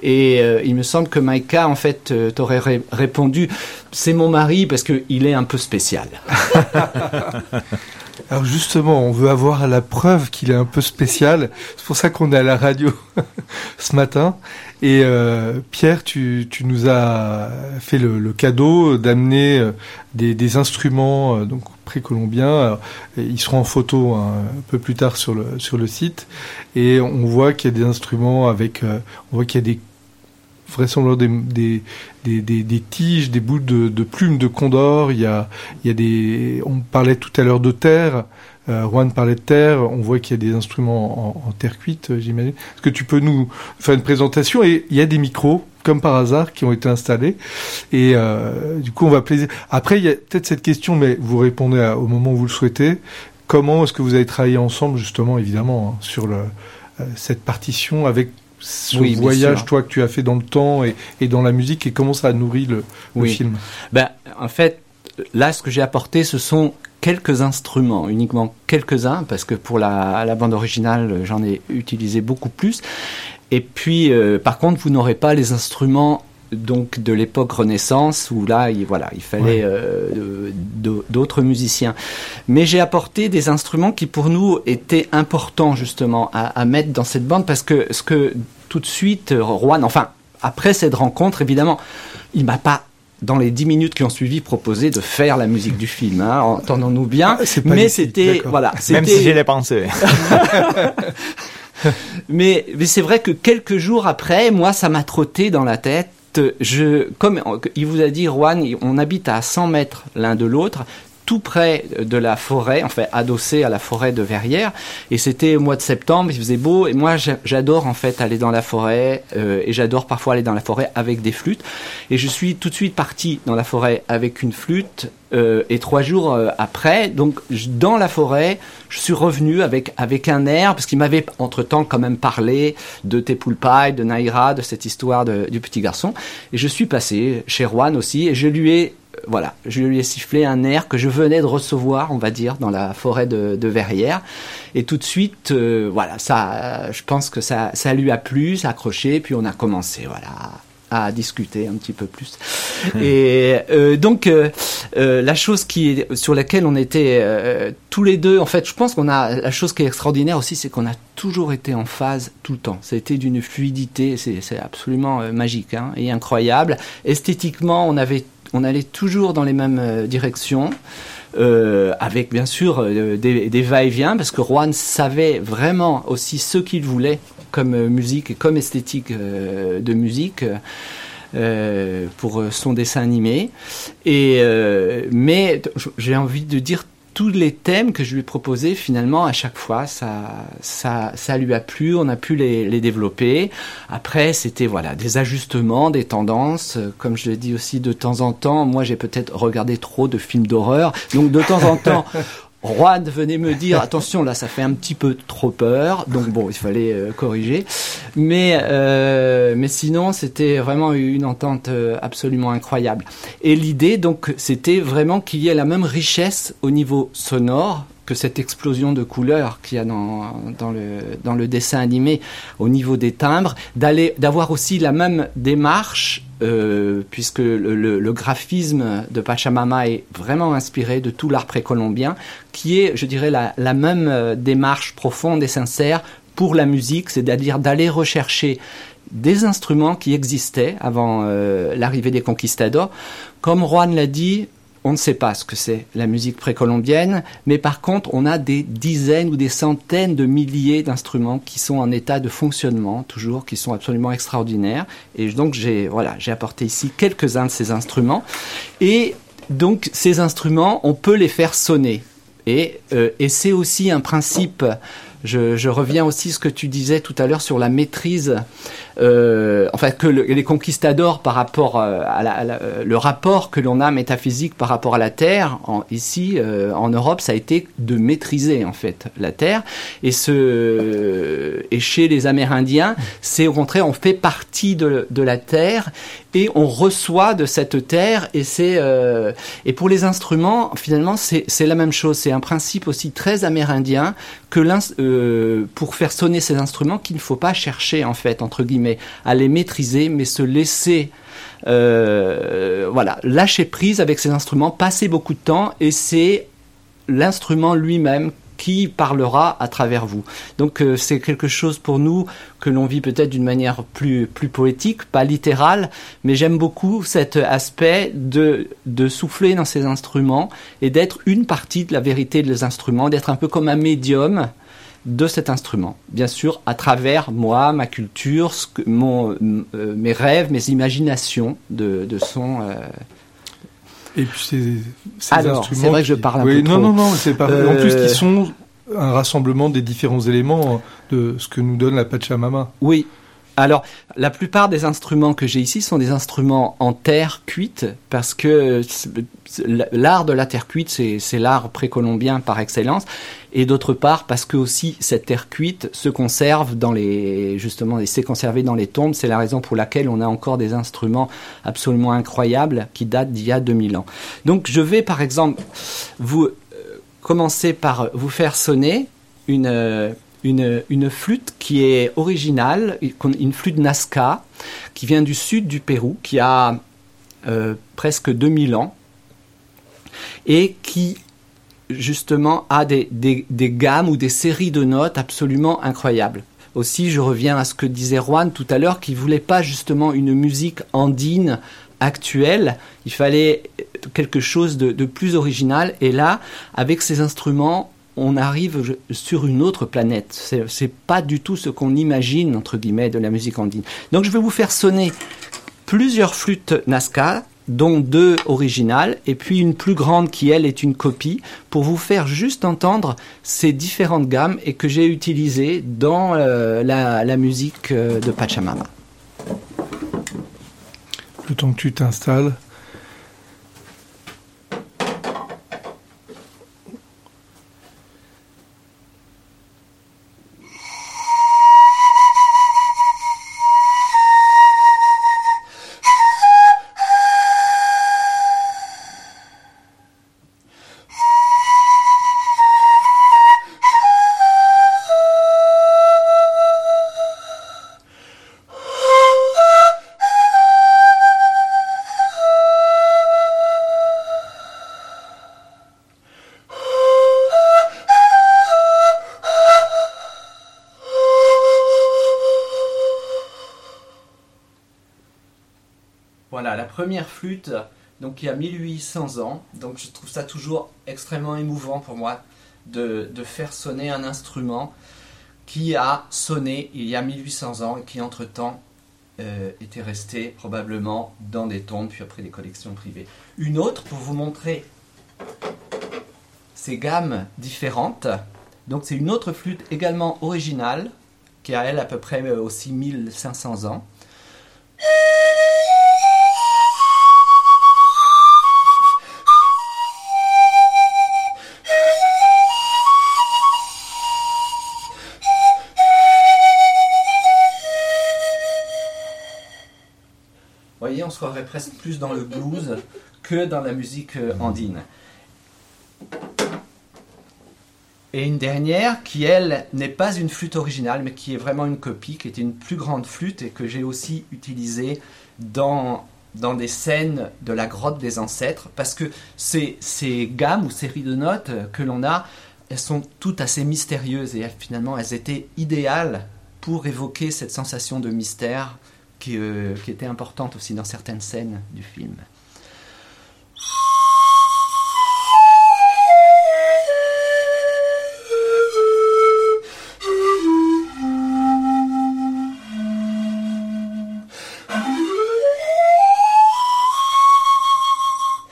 Et euh, il me semble que Maïka, en fait, euh, t'aurait ré- répondu, c'est mon mari parce qu'il est un peu spécial. Alors justement, on veut avoir la preuve qu'il est un peu spécial. C'est pour ça qu'on est à la radio ce matin. Et euh, Pierre, tu, nous as fait le, cadeau d'amener euh, des, instruments euh, donc précolombiens. Ils seront en photo hein, un peu plus tard sur le sur le site. Et on voit qu'il y a des instruments avec, on voit qu'il y a des vraisemblablement des, des, des, tiges, des bouts de, plumes de condor. Il y a, des. On parlait tout à l'heure de terre. Euh, Juan parlait de terre. On voit qu'il y a des instruments en, terre cuite, euh, j'imagine. Est-ce que tu peux nous faire une présentation? Et il y a des micros, comme par hasard, qui ont été installés. Et euh, du coup, on va plaisir. Après, il y a peut-être cette question, mais vous répondez au moment où vous le souhaitez. Comment est-ce que vous avez travaillé ensemble, justement, évidemment, hein, sur cette partition avec ce Oui, voyage, toi, que tu as fait dans le temps et, et dans la musique, et comment ça a nourri le, film Ben, en fait, là, ce que j'ai apporté, ce sont quelques instruments, uniquement quelques-uns, parce que pour la, la bande originale, j'en ai utilisé beaucoup plus. Et puis, euh, par contre, vous n'aurez pas les instruments donc de l'époque Renaissance où là, il, voilà, il fallait Ouais. euh, d'autres musiciens. Mais j'ai apporté des instruments qui pour nous étaient importants justement à, à mettre dans cette bande parce que ce que tout de suite Juan, enfin après cette rencontre, évidemment, il m'a pas dans les dix minutes qui ont suivi proposé de faire la musique du film, hein, entendons-nous bien. Ah, mais c'était voilà, Même si j'ai les pensées. mais, mais c'est vrai que quelques jours après, moi, ça m'a trotté dans la tête. Je, comme il vous a dit, Juan, on habite à 100 mètres l'un de l'autre, tout près de la forêt, enfin adossé à la forêt de Verrières. Et c'était au mois de septembre, il faisait beau. Et moi, j'a- j'adore en fait aller dans la forêt. euh, et j'adore parfois aller dans la forêt avec des flûtes. Et je suis tout de suite parti dans la forêt avec une flûte. euh, et trois jours euh, après, donc dans la forêt, je suis revenu avec avec un air parce qu'il m'avait entre temps quand même parlé de Tepulpai, de Naira, de cette histoire du petit garçon. Et je suis passé chez Juan aussi et je lui ai voilà, je lui ai sifflé un air que je venais de recevoir, on va dire, dans la forêt de, de Verrières. Et tout de suite, euh, voilà, ça, euh, je pense que ça, ça lui a plu, ça a accroché, puis on a commencé, voilà, à discuter un petit peu plus. Et euh, donc, euh, euh, la chose qui, sur laquelle on était tous les deux, en fait, je pense qu'on a la chose qui est extraordinaire aussi, c'est qu'on a toujours été en phase tout le temps. Été d'une fluidité, c'est absolument magique hein, et incroyable. Esthétiquement, on avait, on allait toujours dans les mêmes euh, directions. Euh, avec bien sûr euh, des, va-et-vient parce que Juan savait vraiment aussi ce qu'il voulait comme musique et comme esthétique de musique pour son dessin animé. Et mais j'ai envie de dire tous les thèmes que je lui ai proposés, finalement, à chaque fois, ça, ça, ça lui a plu, on a pu les, les développer. Après, c'était voilà des ajustements, des tendances. Comme je l'ai dit aussi de temps en temps, moi j'ai peut-être regardé trop de films d'horreur, donc de temps en temps. Juan venait me dire attention là ça fait un petit peu trop peur donc bon il fallait euh, corriger. Mais euh, mais sinon c'était vraiment une entente euh, absolument incroyable. Et l'idée donc c'était vraiment qu'il y ait la même richesse au niveau sonore cette explosion de couleurs qu'il y a dans, dans, le, dans le dessin animé au niveau des timbres, d'aller, d'avoir aussi la même démarche, euh, puisque le graphisme de Pachamama est vraiment inspiré de tout l'art précolombien, qui est, je dirais, la, la même euh, démarche profonde et sincère pour la musique, c'est-à-dire d'aller rechercher des instruments qui existaient avant euh, l'arrivée des conquistadors. Comme Juan l'a dit, on ne sait pas ce que c'est la musique précolombienne, mais par contre, on a des dizaines ou des centaines de milliers d'instruments qui sont en état de fonctionnement, toujours, qui sont absolument extraordinaires. Et donc, j'ai apporté ici quelques-uns de ces instruments. Et donc, ces instruments, on peut les faire sonner. Et, euh, et c'est aussi un principe. Je, je reviens aussi à ce que tu disais tout à l'heure sur la maîtrise, euh, enfin que le- les conquistadors par rapport euh, à, la- à la- euh, le rapport que l'on a métaphysique par rapport à la terre, en- ici euh, en Europe, ça a été de maîtriser en fait la terre. Et ce et chez les Amérindiens, c'est au contraire on fait partie de, de la terre et on reçoit de cette terre et c'est euh, et pour les instruments finalement c'est c'est la même chose c'est un principe aussi très amérindien que l'ins- euh, pour faire sonner ces instruments qu'il ne faut pas chercher en fait entre guillemets à les maîtriser mais se laisser euh, voilà lâcher prise avec ces instruments passer beaucoup de temps et c'est l'instrument lui-même qui parlera à travers vous. Donc euh, c'est quelque chose pour nous que l'on vit peut-être d'une manière plus, plus poétique, pas littérale, mais j'aime beaucoup cet aspect de, de souffler dans ces instruments et d'être une partie de la vérité des instruments, d'être un peu comme un médium de cet instrument. Bien sûr, à travers moi, ma culture, ce que- mon, euh, mes rêves, mes imaginations de, de son. euh, Et puis ces, ces Alors, instruments. c'est vrai que je parle un oui, peu non, trop. non, non, c'est pas. En plus, Euh, qui sont un rassemblement des différents éléments de ce que nous donne la Pachamama. Oui. Alors, la plupart des instruments que j'ai ici sont des instruments en terre cuite, parce que l'art de la terre cuite, c'est c'est l'art précolombien par excellence, et d'autre part parce que aussi cette terre cuite se conserve dans les justement, et s'est conservée dans les tombes. C'est la raison pour laquelle on a encore des instruments absolument incroyables qui datent d'il y a 2000 ans. Donc, je vais par exemple vous euh, commencer par vous faire sonner une euh, une, flûte qui est originale, une flûte Nazca, qui vient du sud du Pérou, qui a euh, presque 2000 ans, et qui justement a des, gammes ou des séries de notes absolument incroyables. Aussi, je reviens à ce que disait Juan tout à l'heure, qui voulait pas justement une musique andine actuelle, il fallait quelque chose de, de plus original. Et là, avec ces instruments, on arrive sur une autre planète. C'est c'est pas du tout ce qu'on imagine entre guillemets de la musique andine. Donc, je vais vous faire sonner plusieurs flûtes Nazca, dont deux originales, et puis une plus grande qui, elle, est une copie, pour vous faire juste entendre ces différentes gammes et que j'ai utilisées dans euh, la, la musique euh, de Pachamama. Le temps que tu t'installes. Première flûte, donc il y a 1800 ans. Donc je trouve ça toujours extrêmement émouvant pour moi de, faire sonner un instrument qui a sonné il y a 1800 ans et qui entre-temps euh, était resté probablement dans des tombes, puis après des collections privées. Une autre pour vous montrer ces gammes différentes. Donc c'est une autre flûte également originale, qui a elle à peu près euh, aussi 1500 ans. On se croirait presque plus dans le blues que dans la musique euh, andine. Et une dernière qui, elle, n'est pas une flûte originale, mais qui est vraiment une copie, qui était une plus grande flûte et que j'ai aussi utilisée dans, dans des scènes de la grotte des ancêtres, parce que ces, ces gammes ou séries de notes que l'on a, elles sont toutes assez mystérieuses et finalement elles étaient idéales pour évoquer cette sensation de mystère qui, euh, qui était importante aussi dans certaines scènes du film.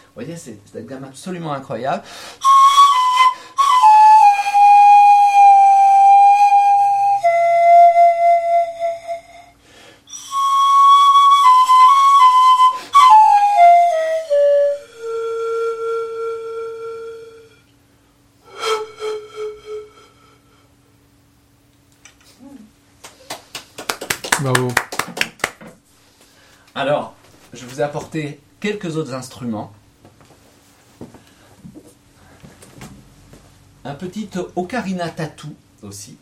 Vous voyez, c'est une gamme absolument incroyable. Quelques autres instruments. Un petit ocarina tatou aussi,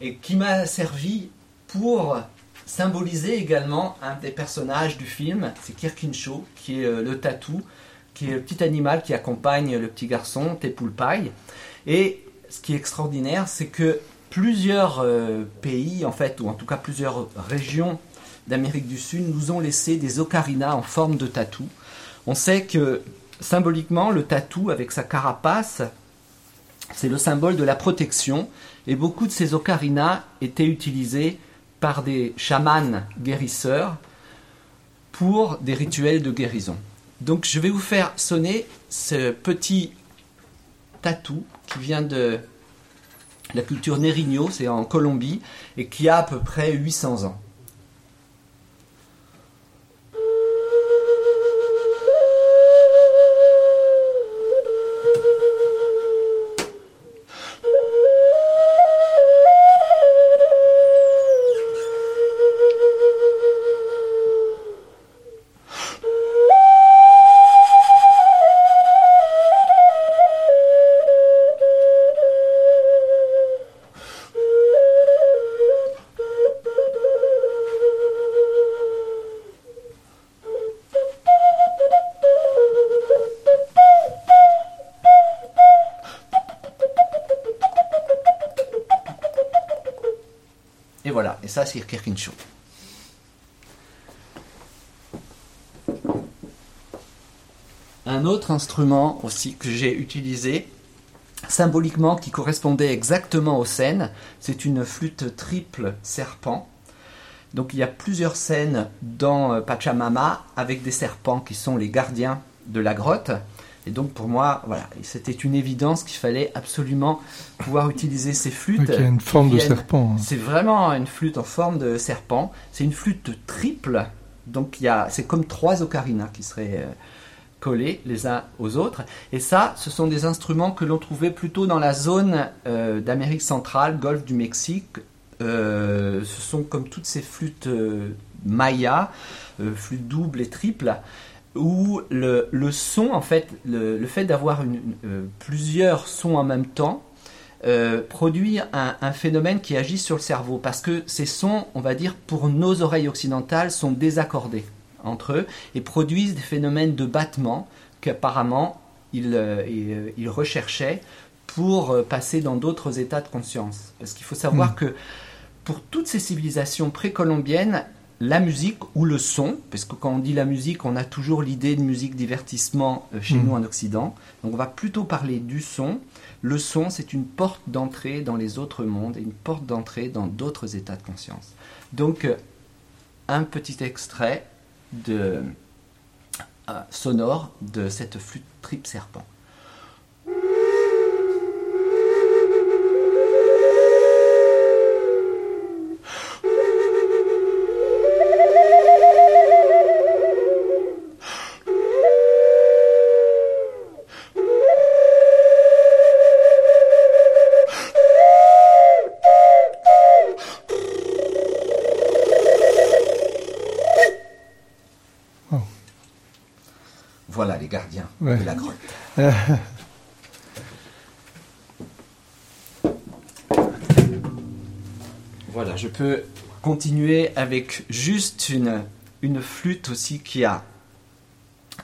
et qui m'a servi pour symboliser également un des personnages du film, c'est Kirkinshaw, qui est euh, le tatou, qui est le petit animal qui accompagne le petit garçon, Tepulpai. Et ce qui est extraordinaire, c'est que plusieurs euh, pays, en fait, ou en tout cas plusieurs régions d'Amérique du Sud, nous ont laissé des ocarinas en forme de tatou. On sait que symboliquement, le tatou, avec sa carapace, c'est le symbole de la protection. Et beaucoup de ces ocarinas étaient utilisés par des chamans guérisseurs pour des rituels de guérison. Donc je vais vous faire sonner ce petit tatou qui vient de la culture Neriño, c'est en Colombie, et qui a à peu près 800 ans. Un autre instrument aussi que j'ai utilisé symboliquement qui correspondait exactement aux scènes, c'est une flûte triple serpent. Donc il y a plusieurs scènes dans euh, Pachamama avec des serpents qui sont les gardiens de la grotte. Et donc pour moi, voilà, c'était une évidence qu'il fallait absolument pouvoir utiliser ces flûtes. A une forme de serpent, hein. C'est vraiment une flûte en forme de serpent. C'est une flûte triple. Donc il y a, c'est comme trois ocarinas qui seraient euh, collés les uns aux autres. Et ça, ce sont des instruments que l'on trouvait plutôt dans la zone euh, d'Amérique centrale, Golfe du Mexique. Euh, ce sont comme toutes ces flûtes euh, mayas, euh, flûtes doubles et triples, où le, le son, en fait, le, le fait d'avoir euh, plusieurs sons en même temps, euh, produit un, un phénomène qui agit sur le cerveau parce que ces sons, on va dire, pour nos oreilles occidentales, sont désaccordés entre eux et produisent des phénomènes de battement qu'apparemment ils, euh, recherchaient pour passer dans d'autres états de conscience. Parce qu'il faut savoir Mm. que pour toutes ces civilisations précolombiennes, la musique ou le son, parce que quand on dit la musique, on a toujours l'idée de musique divertissement euh, chez Mm. nous en Occident. Donc on va plutôt parler du son. Le son, c'est une porte d'entrée dans les autres mondes et une porte d'entrée dans d'autres états de conscience. Donc euh, un petit extrait de euh, sonore de cette flûte triple serpent. Ouais. de la grotte. Voilà, je peux continuer avec juste une, une flûte aussi qui a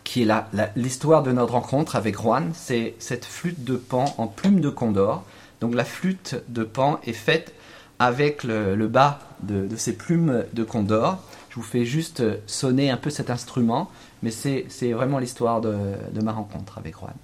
qui est l'histoire de notre rencontre avec Juan. C'est cette flûte de pan en plume de condor. Donc la flûte de pan est faite avec le, le bas de, de ces plumes de condor. Je vous fais juste sonner un peu cet instrument, mais c'est vraiment l'histoire de, de ma rencontre avec Juan.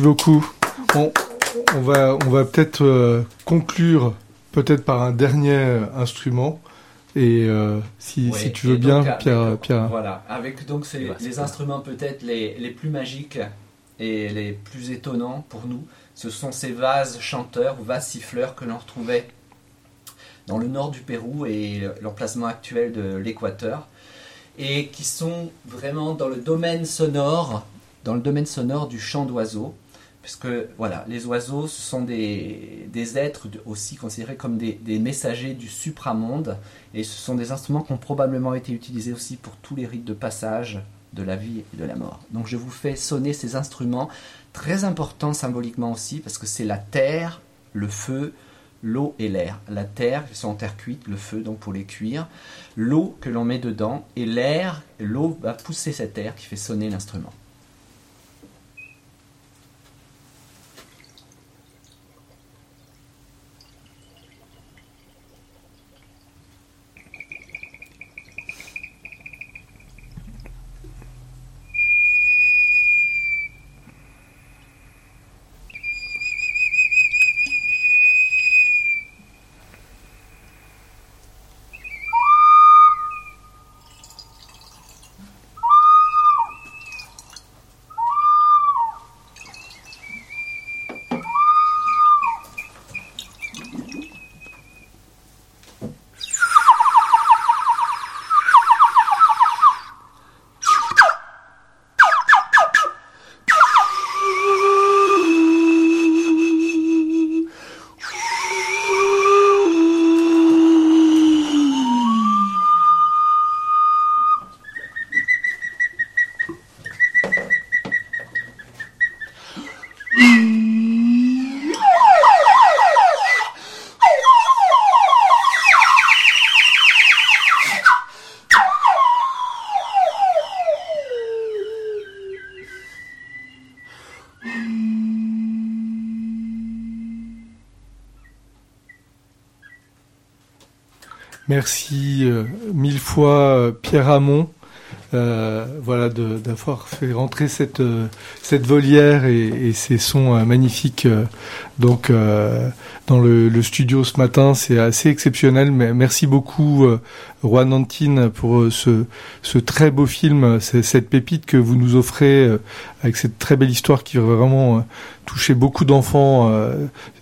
Merci beaucoup. On, on va, on va peut-être euh, conclure peut-être par un dernier euh, instrument. Et euh, si, tu veux bien, donc, avec- Pierre, Pierre. Voilà, avec donc ces- les instruments peut-être les, les plus magiques et les plus étonnants pour nous, ce sont ces vases chanteurs ou vases siffleurs que l'on retrouvait dans le nord du Pérou et l'emplacement actuel de l'Équateur, et qui sont vraiment dans le domaine sonore, dans le domaine sonore du chant d'oiseaux, puisque voilà, les oiseaux, ce sont des, êtres aussi considérés comme des, des messagers du supramonde, et ce sont des instruments qui ont probablement été utilisés aussi pour tous les rites de passage de la vie et de la mort. Donc je vous fais sonner ces instruments, très importants symboliquement aussi, parce que c'est la terre, le feu, l'eau et l'air. La terre, qui sont en terre cuite, le feu donc pour les cuire, l'eau que l'on met dedans, et l'air, l'eau va pousser cette air qui fait sonner l'instrument. Merci euh, mille fois euh, Pierre Hamon. Euh, voilà d'avoir fait rentrer cette euh, cette volière et, ces sons euh, magnifiques donc dans le, studio ce matin c'est assez exceptionnel mais merci beaucoup Juan Antine pour ce ce très beau film cette pépite que vous nous offrez avec cette très belle histoire qui va vraiment toucher beaucoup d'enfants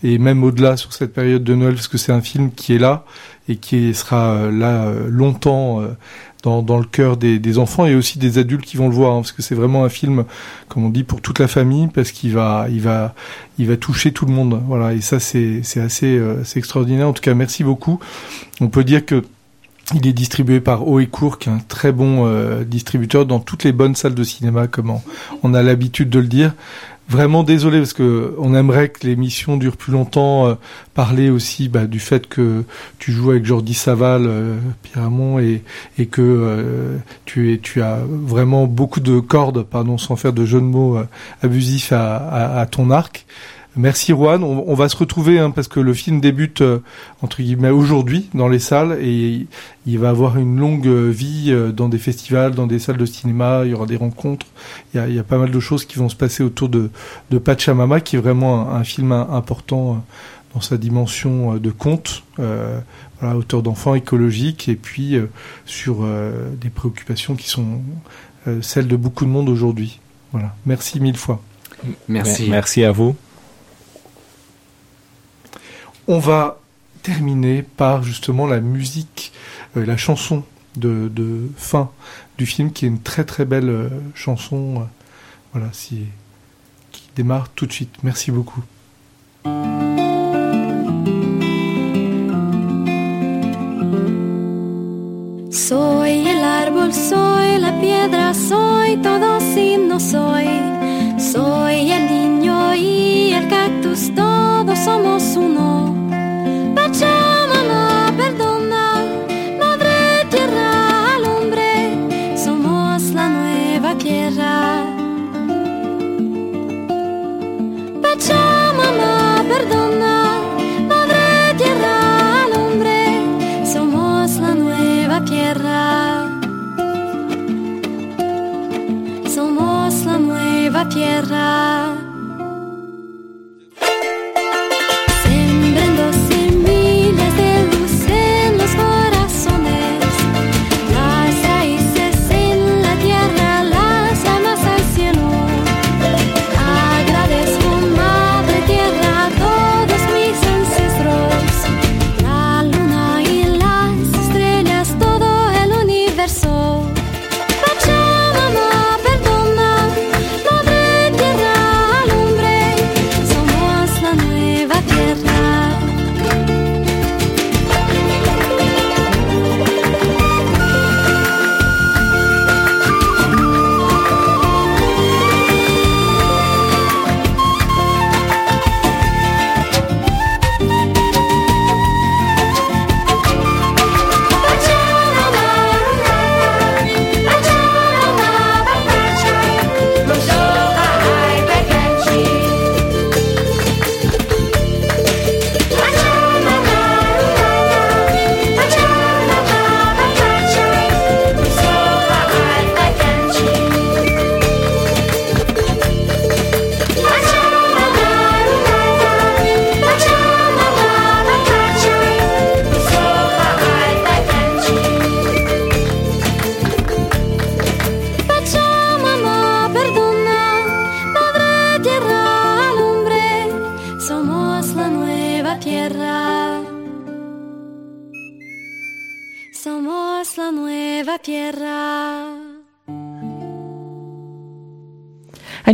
et même au-delà sur cette période de Noël parce que c'est un film qui est là et qui sera euh, là euh, longtemps euh, dans, dans le cœur des, des enfants et aussi des adultes qui vont le voir hein, parce que c'est vraiment un film comme on dit pour toute la famille parce qu'il va il va il va toucher tout le monde. Voilà et ça c'est assez c'est extraordinaire. En tout cas merci beaucoup. On peut dire que il est distribué par Haut Court, qui est un très bon euh, distributeur dans toutes les bonnes salles de cinéma, comme on a l'habitude de le dire. Vraiment désolé parce que on aimerait que l'émission dure plus longtemps. euh, parler aussi bah, du fait que tu joues avec Jordi Saval, euh, et, que euh, tu, es, tu as vraiment beaucoup de cordes, pardon, sans faire de jeu de mots euh, abusifs à ton arc. Merci Juan. On, on va se retrouver hein, parce que le film débute euh, entre guillemets aujourd'hui dans les salles et il va avoir une longue euh, vie euh, dans des festivals, dans des salles de cinéma. Il y aura des rencontres. Il y a, il y a pas mal de choses qui vont se passer autour de, de Pachamama, qui est vraiment un, un film important euh, dans sa dimension euh, de conte, euh, voilà, auteur d'enfants écologique et puis euh, sur euh, des préoccupations qui sont euh, celles de beaucoup de monde aujourd'hui. Voilà. Merci mille fois. Merci. Merci à vous. On va terminer par justement la musique, euh, la chanson de, fin du film, qui est une très très belle euh, chanson, euh, voilà, qui démarre tout de suite. Merci beaucoup. Soy el árbol, soy la piedra, soy todo si no soy. Soy el niño y el cactus, todos somos uno.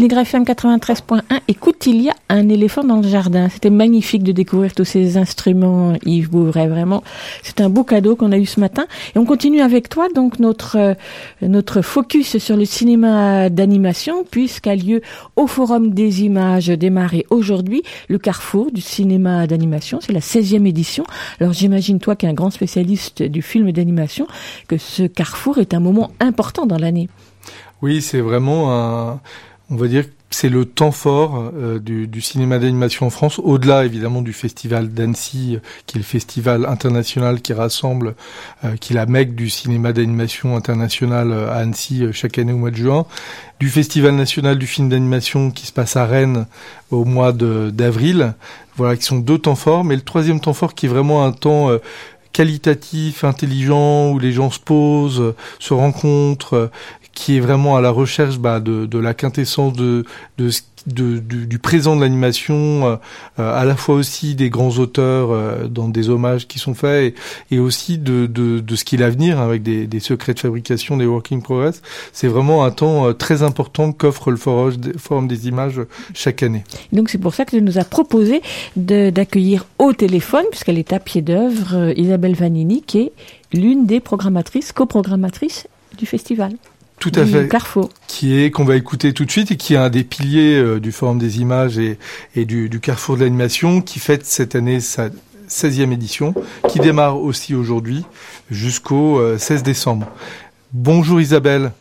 Aligre FM 93.1, écoute, il y a un éléphant dans le jardin. C'était magnifique de découvrir tous ces instruments, Yves Bouvray, vraiment. C'est un beau cadeau qu'on a eu ce matin. Et on continue avec toi, donc, notre, euh, notre focus sur le cinéma d'animation, puisqu'a lieu au Forum des images démarré aujourd'hui, le carrefour du cinéma d'animation. C'est la 16e édition. Alors, j'imagine, toi, qui es un grand spécialiste du film d'animation, que ce carrefour est un moment important dans l'année. Oui, c'est vraiment un, on va dire, que c'est le temps fort euh, du, cinéma d'animation en France, au-delà évidemment du festival d'Annecy, euh, qui est le festival international qui rassemble, euh, qui est la mecque du cinéma d'animation international à Annecy chaque année au mois de juin, du festival national du film d'animation qui se passe à Rennes au mois d'avril. Voilà, qui sont deux temps forts, mais le troisième temps fort qui est vraiment un temps qualitatif, intelligent, où les gens se posent, se rencontrent, qui est vraiment à la recherche bah, de, de la quintessence de, de, ce- de- du, du présent de l'animation, euh, euh, à la fois aussi des grands auteurs euh, dans des hommages qui sont faits, et, et aussi de, de, de ce qui est l'avenir, hein, avec des, des secrets de fabrication, des working progress. C'est vraiment un temps euh, très important qu'offre le forum, des images chaque année. Donc c'est pour ça que tu nous as proposé d'accueillir au téléphone, puisqu'elle est à pied d'œuvre, euh, Isabelle Vanini, qui est l'une des programmatrices, coprogrammatrices du festival. Tout à du fait. Carrefour. qui est qu'on va écouter tout de suite et qui est un des piliers euh, du Forum des images et, et du, du Carrefour de l'animation, qui fête cette année sa 16e édition, qui démarre aussi aujourd'hui jusqu'au euh, 16 décembre. Bonjour Isabelle.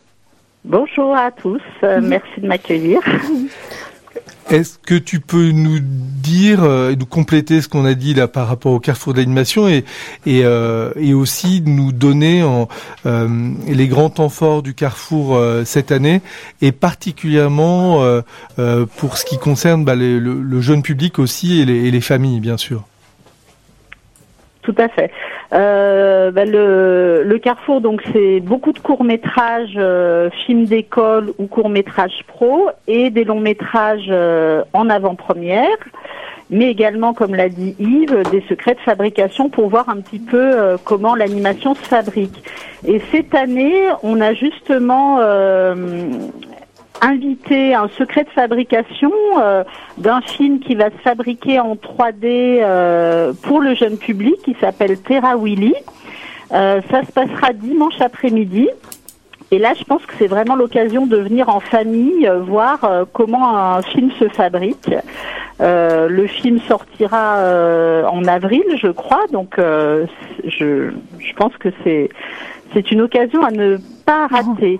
Bonjour à tous, euh, merci de m'accueillir. Est-ce que tu peux nous dire euh, et nous compléter ce qu'on a dit là par rapport au Carrefour de l'animation et et, euh, aussi nous donner en, euh, les grands temps forts du Carrefour cette année et particulièrement pour ce qui concerne bah, le jeune public aussi et les, et les familles bien sûr? Tout à fait. Euh, bah, le, le Carrefour, donc c'est beaucoup de courts métrages, euh, films d'école ou courts métrages pro, et des longs métrages euh, en avant-première, mais également, comme l'a dit Yves, des secrets de fabrication pour voir un petit peu euh, comment l'animation se fabrique. Et cette année, on a justement euh, invité un secret de fabrication euh, d'un film qui va se fabriquer en 3D euh, pour le jeune public qui s'appelle Terra Willy. Euh, ça se passera dimanche après-midi. Et là, je pense que c'est vraiment l'occasion de venir en famille euh, voir comment un film se fabrique. Le film sortira en avril, je crois. Donc, je, je pense que c'est c'est une occasion à ne pas rater.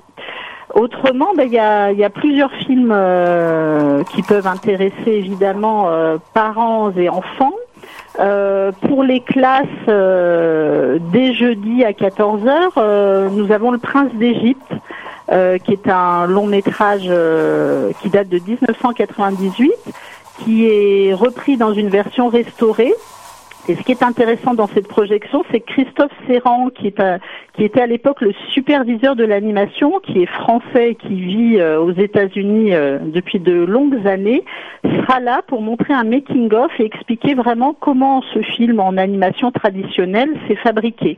Autrement, ben, il y, a, y a plusieurs films euh, qui peuvent intéresser évidemment euh, parents et enfants. Euh, pour les classes, euh, dès jeudi à 14h, nous avons Le Prince d'Égypte, euh, qui est un long métrage euh, qui date de 1998, qui est repris dans une version restaurée. Et ce qui est intéressant dans cette projection, c'est que Christophe Serrand, qui, est un- qui était à l'époque le superviseur de l'animation, qui est français et qui vit euh, aux États-Unis euh, depuis de longues années, sera là pour montrer un making-of et expliquer vraiment comment ce film en animation traditionnelle s'est fabriqué.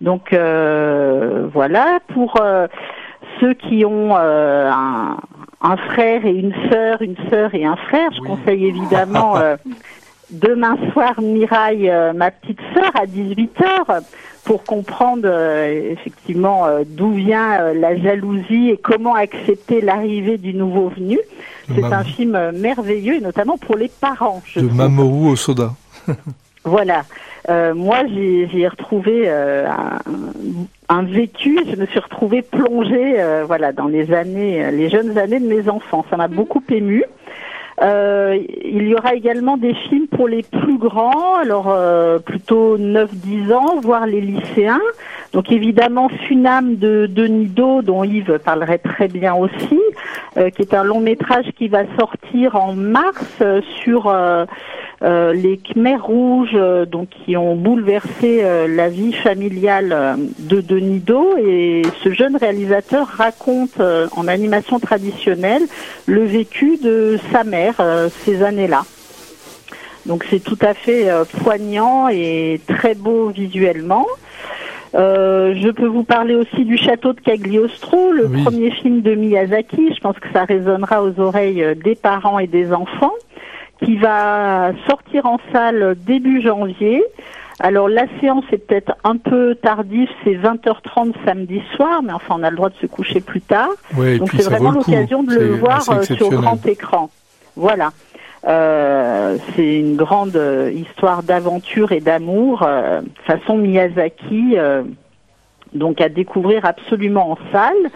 Donc euh, voilà, pour euh, ceux qui ont un, un frère et une sœur, une sœur et un frère, je conseille évidemment demain soir Miraille, euh, ma petite sœur, à 18h, pour comprendre euh, effectivement euh, d'où vient euh, la jalousie et comment accepter l'arrivée du nouveau venu. C'est Mam- un film merveilleux, et notamment pour les parents. Je De trouve. Mamoru au soda. Voilà. Euh, moi, j'ai j'ai retrouvé euh, un, un vécu. Je me suis retrouvée plongée, euh, voilà, dans les années, les jeunes années de mes enfants. Ça m'a beaucoup émue. Euh, il y aura également des films pour les plus grands, alors euh, plutôt 9-10 ans, voire les lycéens. Donc évidemment Funam de Denis Do, dont Yves parlerait très bien aussi, euh, qui est un long métrage qui va sortir en mars euh, sur euh, les Khmers rouges, euh, donc qui ont bouleversé euh, la vie familiale de Denis Do. Et ce jeune réalisateur raconte en animation traditionnelle le vécu de sa mère ces années-là. Donc c'est tout à fait poignant et très beau visuellement. Euh, je peux vous parler aussi du château de Cagliostro, le Oui. premier film de Miyazaki. Je pense que ça résonnera aux oreilles des parents et des enfants, qui va sortir en salle début janvier. Alors la séance est peut-être un peu tardive, c'est 20h30 samedi soir, mais enfin on a le droit de se coucher plus tard. Ouais, Donc c'est vraiment l'occasion de le voir euh, sur grand écran. Voilà. Euh, c'est une grande euh, histoire d'aventure et d'amour, euh, façon Miyazaki, euh, donc à découvrir absolument en salle.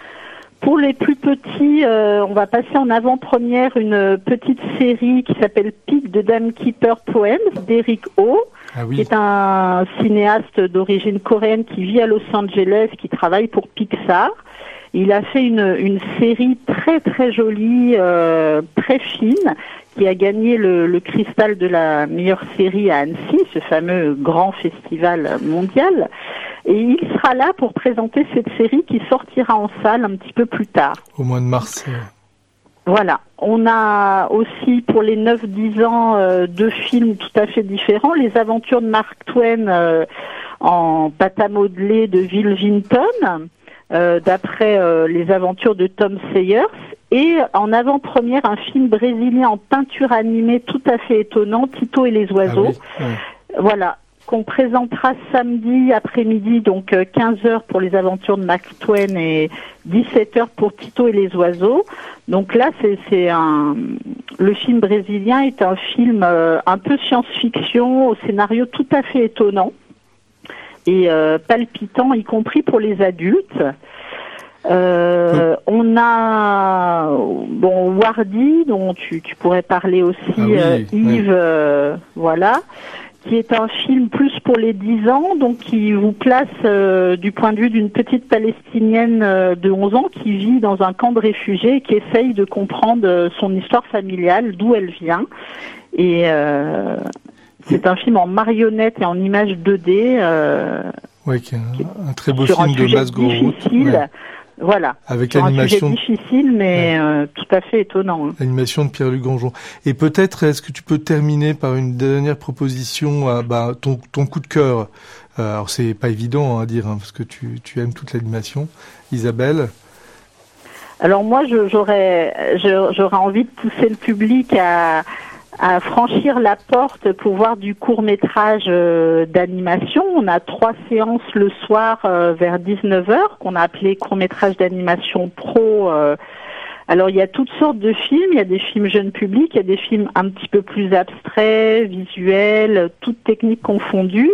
Pour les plus petits, euh, on va passer en avant-première une petite série qui s'appelle Pic de Dame Keeper Poems d'Eric O, Ah qui oui. est un cinéaste d'origine coréenne qui vit à Los Angeles, qui travaille pour Pixar. Il a fait une, une série très très jolie, euh, très fine, qui a gagné le, le cristal de la meilleure série à Annecy, ce fameux grand festival mondial. Et il sera là pour présenter cette série qui sortira en salle un petit peu plus tard. Au mois de mars. Voilà. On a aussi pour les 9-10 ans euh, deux films tout à fait différents. Les aventures de Mark Twain euh, en pâte à modeler de Will Vinton, euh, d'après les aventures de Tom Sayers. Et en avant-première, un film brésilien en peinture animée tout à fait étonnant, Tito et les ah oiseaux. oui. Voilà, qu'on présentera samedi après-midi, donc 15h pour les aventures de Mark Twain et 17h pour Tito et les oiseaux. Donc là, c'est un le film brésilien est un film euh, un peu science-fiction au scénario tout à fait étonnant et euh, palpitant, y compris pour les adultes. Euh, on a bon, Wardy, dont tu, tu pourrais parler aussi, Ah oui, euh. Yves, euh, voilà, qui est un film plus pour les 10 ans, donc qui vous place euh, du point de vue d'une petite Palestinienne euh, de 11 ans qui vit dans un camp de réfugiés et qui essaye de comprendre euh, son histoire familiale, d'où elle vient. Et euh, c'est un film en marionnette et en image 2D. euh, Ouais, qui est un, un très beau film de difficile. Ouais. Voilà. Avec l'animation- sujet difficile, mais euh, tout à fait étonnant. hein. L'animation de Pierre-Luc Grandjean. Et peut-être, est-ce que tu peux terminer par une dernière proposition, euh, bah, ton, ton coup de cœur? Euh, Alors, c'est pas évident hein, à dire, hein, parce que tu, tu aimes toute l'animation. Isabelle? Alors moi, j'aurais envie de pousser le public à, à franchir la porte pour voir du court métrage d'animation. On a trois séances le soir euh, vers 19h qu'on a appelé court métrage d'animation pro. euh. alors il y a toutes sortes de films. Il y a des films jeunes publics, il y a des films un petit peu plus abstraits, visuels, toutes techniques confondues.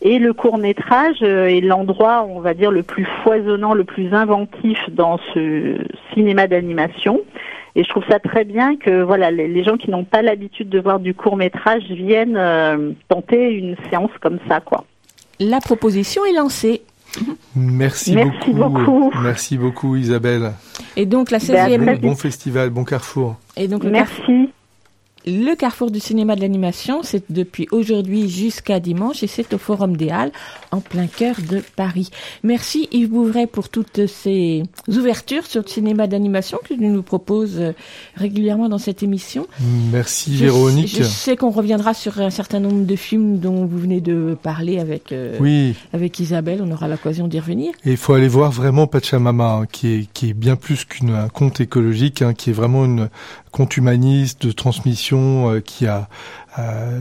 Et le court métrage est l'endroit, on va dire, le plus foisonnant, le plus inventif dans ce cinéma d'animation. Et je trouve ça très bien que voilà, les, les gens qui n'ont pas l'habitude de voir du court métrage viennent euh, tenter une séance comme ça, quoi. La proposition est lancée. Merci, Merci beaucoup. beaucoup. Merci beaucoup, Isabelle. Et donc la Ben, 16e. Bon, bon festival, bon carrefour. Et donc le Merci. Le carrefour du cinéma de l'animation, c'est depuis aujourd'hui jusqu'à dimanche et c'est au Forum des Halles, en plein cœur de Paris. Merci Yves Bouvray pour toutes ces ouvertures sur le cinéma d'animation que tu nous proposes euh, régulièrement dans cette émission. Merci, Je- Véronique. Je, sais qu'on reviendra sur un certain nombre de films dont vous venez de parler avec, euh, Oui. avec Isabelle, on aura l'occasion d'y revenir. Et il faut aller voir vraiment Pachamama, hein, qui est qui est bien plus qu'un conte écologique, hein, qui est vraiment une conte humaniste de transmission, euh, qui a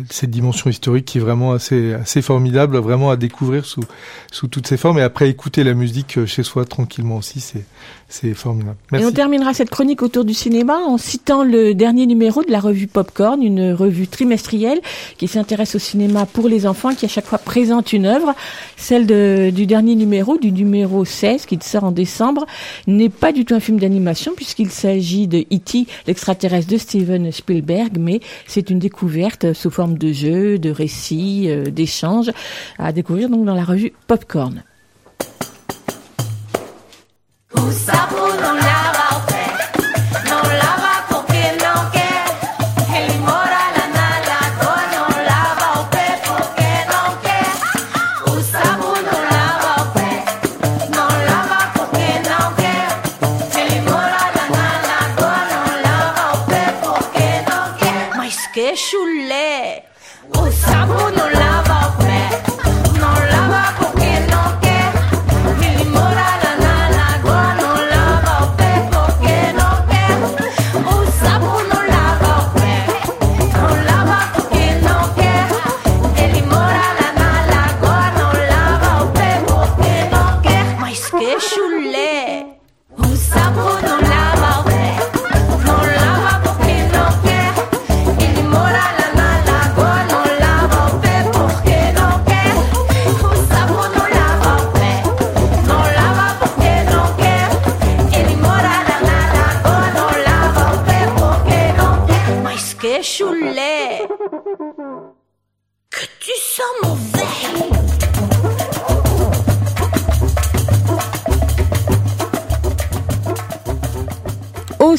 cette dimension historique qui est vraiment assez assez formidable, vraiment à découvrir sous sous toutes ses formes. Et après écouter la musique euh, chez soi tranquillement aussi, c'est c'est formidable. Et on terminera cette chronique autour du cinéma en citant le dernier numéro de la revue Popcorn, une revue trimestrielle qui s'intéresse au cinéma pour les enfants, qui à chaque fois présente une œuvre. Celle de- du dernier numéro, du numéro 16, qui sort en décembre, n'est pas du tout un film d'animation puisqu'il s'agit de E.T., l'extraterrestre de Steven Spielberg, mais c'est une découverte sous forme de jeu, de récit, euh, d'échange, à découvrir donc dans la revue Popcorn. O sapo não lava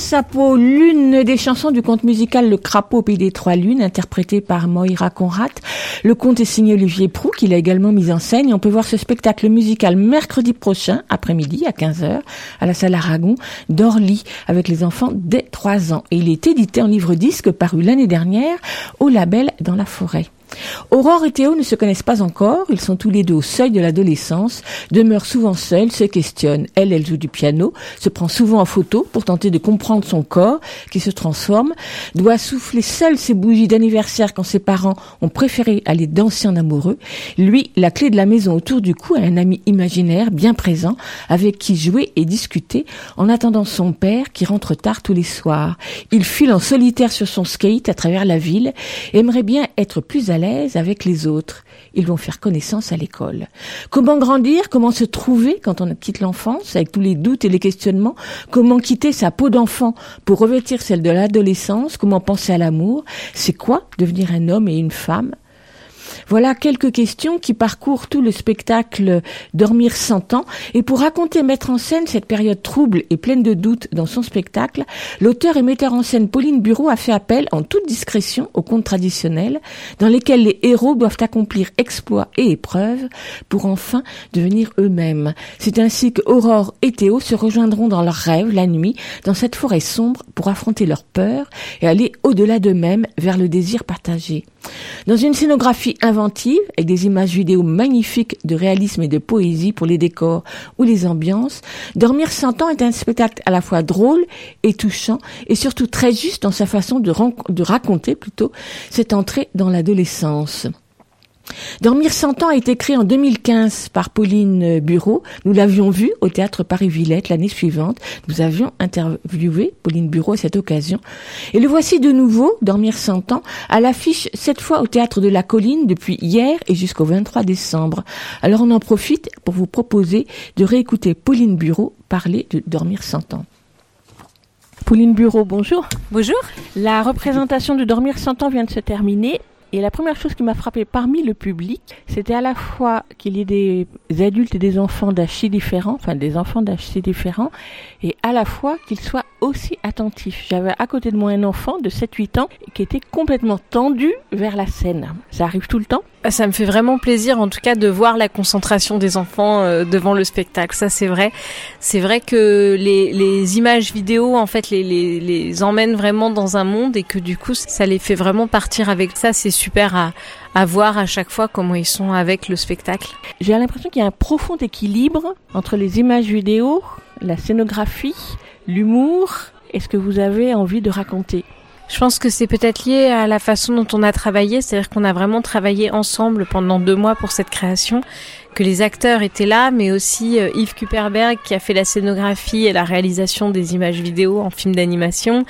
Sapo, l'une des chansons du conte musical Le Crapaud au Pays des Trois Lunes, interprétée par Moira Conrad. Le conte est signé Olivier Prou, qui l'a également mis en scène, on peut voir ce spectacle musical mercredi prochain, après-midi, à 15h, à la salle Aragon, d'Orly, avec les enfants dès 3 ans. Et il est édité en livre-disque, paru l'année dernière, au label Dans la forêt. Aurore et Théo ne se connaissent pas encore, ils sont tous les deux au seuil de l'adolescence, demeurent souvent seuls, se questionnent. Elle, elle joue du piano, se prend souvent en photo pour tenter de comprendre son corps qui se transforme, doit souffler seule ses bougies d'anniversaire quand ses parents ont préféré aller danser en amoureux. Lui, la clé de la maison autour du cou a un ami imaginaire bien présent avec qui jouer et discuter en attendant son père qui rentre tard tous les soirs. Il file en solitaire sur son skate à travers la ville, aimerait bien être plus à l'aise avec les autres. Ils vont faire connaissance à l'école. Comment grandir Comment se trouver quand on quitte l'enfance avec tous les doutes et les questionnements Comment quitter sa peau d'enfant pour revêtir celle de l'adolescence Comment penser à l'amour C'est quoi devenir un homme et une femme voilà quelques questions qui parcourent tout le spectacle Dormir 100 ans. Et pour raconter et mettre en scène cette période trouble et pleine de doutes dans son spectacle, l'auteur et metteur en scène Pauline Bureau a fait appel en toute discrétion aux contes traditionnels dans lesquels les héros doivent accomplir exploits et épreuves pour enfin devenir eux-mêmes. C'est ainsi que Aurore et Théo se rejoindront dans leurs rêves la nuit dans cette forêt sombre pour affronter leurs peurs et aller au-delà d'eux-mêmes vers le désir partagé. Dans une scénographie inventive, avec des images vidéo magnifiques de réalisme et de poésie pour les décors ou les ambiances, Dormir 100 ans est un spectacle à la fois drôle et touchant, et surtout très juste dans sa façon de, de raconter plutôt cette entrée dans l'adolescence. Dormir 100 ans a été créé en 2015 par Pauline Bureau. Nous l'avions vu au théâtre Paris-Villette l'année suivante. Nous avions interviewé Pauline Bureau à cette occasion. Et le voici de nouveau, Dormir 100 ans, à l'affiche cette fois au théâtre de la Colline depuis hier et jusqu'au 23 décembre. Alors on en profite pour vous proposer de réécouter Pauline Bureau parler de Dormir 100 ans. Pauline Bureau, bonjour. Bonjour. La représentation de Dormir 100 ans vient de se terminer. Et la première chose qui m'a frappé parmi le public, c'était à la fois qu'il y ait des adultes et des enfants d'âge différents, enfin des enfants d'âge différents, et à la fois qu'ils soient aussi attentifs. J'avais à côté de moi un enfant de 7-8 ans qui était complètement tendu vers la scène. Ça arrive tout le temps ça me fait vraiment plaisir, en tout cas, de voir la concentration des enfants euh, devant le spectacle. Ça, c'est vrai. C'est vrai que les, les, images vidéo, en fait, les, les, les emmènent vraiment dans un monde et que du coup, ça les fait vraiment partir avec ça. C'est super à, à voir à chaque fois comment ils sont avec le spectacle. J'ai l'impression qu'il y a un profond équilibre entre les images vidéo, la scénographie, l'humour et ce que vous avez envie de raconter. Je pense que c'est peut-être lié à la façon dont on a travaillé, c'est-à-dire qu'on a vraiment travaillé ensemble pendant deux mois pour cette création, que les acteurs étaient là, mais aussi euh, Yves Kuperberg qui a fait la scénographie et la réalisation des images vidéo en film d'animation,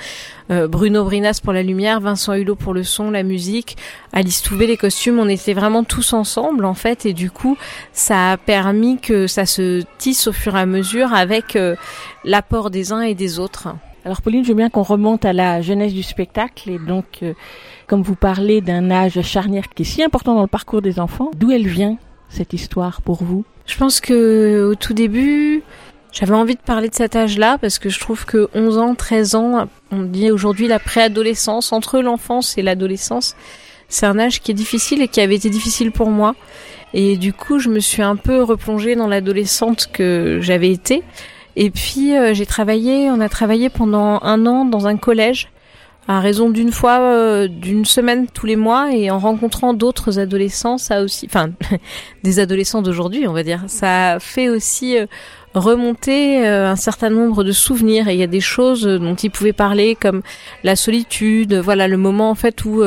euh, Bruno Brinas pour la lumière, Vincent Hulot pour le son, la musique, Alice Touvet les costumes, on était vraiment tous ensemble en fait, et du coup ça a permis que ça se tisse au fur et à mesure avec euh, l'apport des uns et des autres. Alors Pauline, je veux bien qu'on remonte à la jeunesse du spectacle et donc euh, comme vous parlez d'un âge charnière qui est si important dans le parcours des enfants, d'où elle vient cette histoire pour vous? Je pense que au tout début, j'avais envie de parler de cet âge-là parce que je trouve que 11 ans, 13 ans, on dit aujourd'hui la préadolescence, entre l'enfance et l'adolescence, c'est un âge qui est difficile et qui avait été difficile pour moi. Et du coup, je me suis un peu replongée dans l'adolescente que j'avais été. Et puis euh, j'ai travaillé, on a travaillé pendant un an dans un collège à raison d'une fois, euh, d'une semaine tous les mois, et en rencontrant d'autres adolescents, ça aussi, enfin des adolescents d'aujourd'hui, on va dire, ça fait aussi euh, remonter un certain nombre de souvenirs. Et il y a des choses dont ils pouvaient parler, comme la solitude, voilà le moment en fait où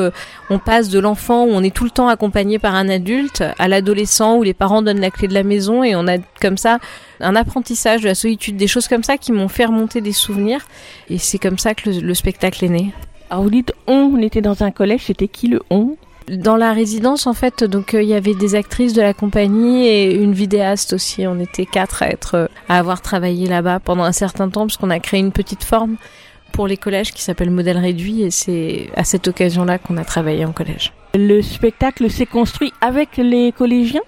on passe de l'enfant où on est tout le temps accompagné par un adulte à l'adolescent où les parents donnent la clé de la maison et on a comme ça un apprentissage de la solitude, des choses comme ça qui m'ont fait remonter des souvenirs. Et c'est comme ça que le, le spectacle est né. Alors vous dites on, on était dans un collège, c'était qui le on? Dans la résidence, en fait, donc euh, il y avait des actrices de la compagnie et une vidéaste aussi. On était quatre à être, euh, à avoir travaillé là-bas pendant un certain temps, parce qu'on a créé une petite forme pour les collèges qui s'appelle Modèle Réduit, et c'est à cette occasion-là qu'on a travaillé en collège. Le spectacle s'est construit avec les collégiens?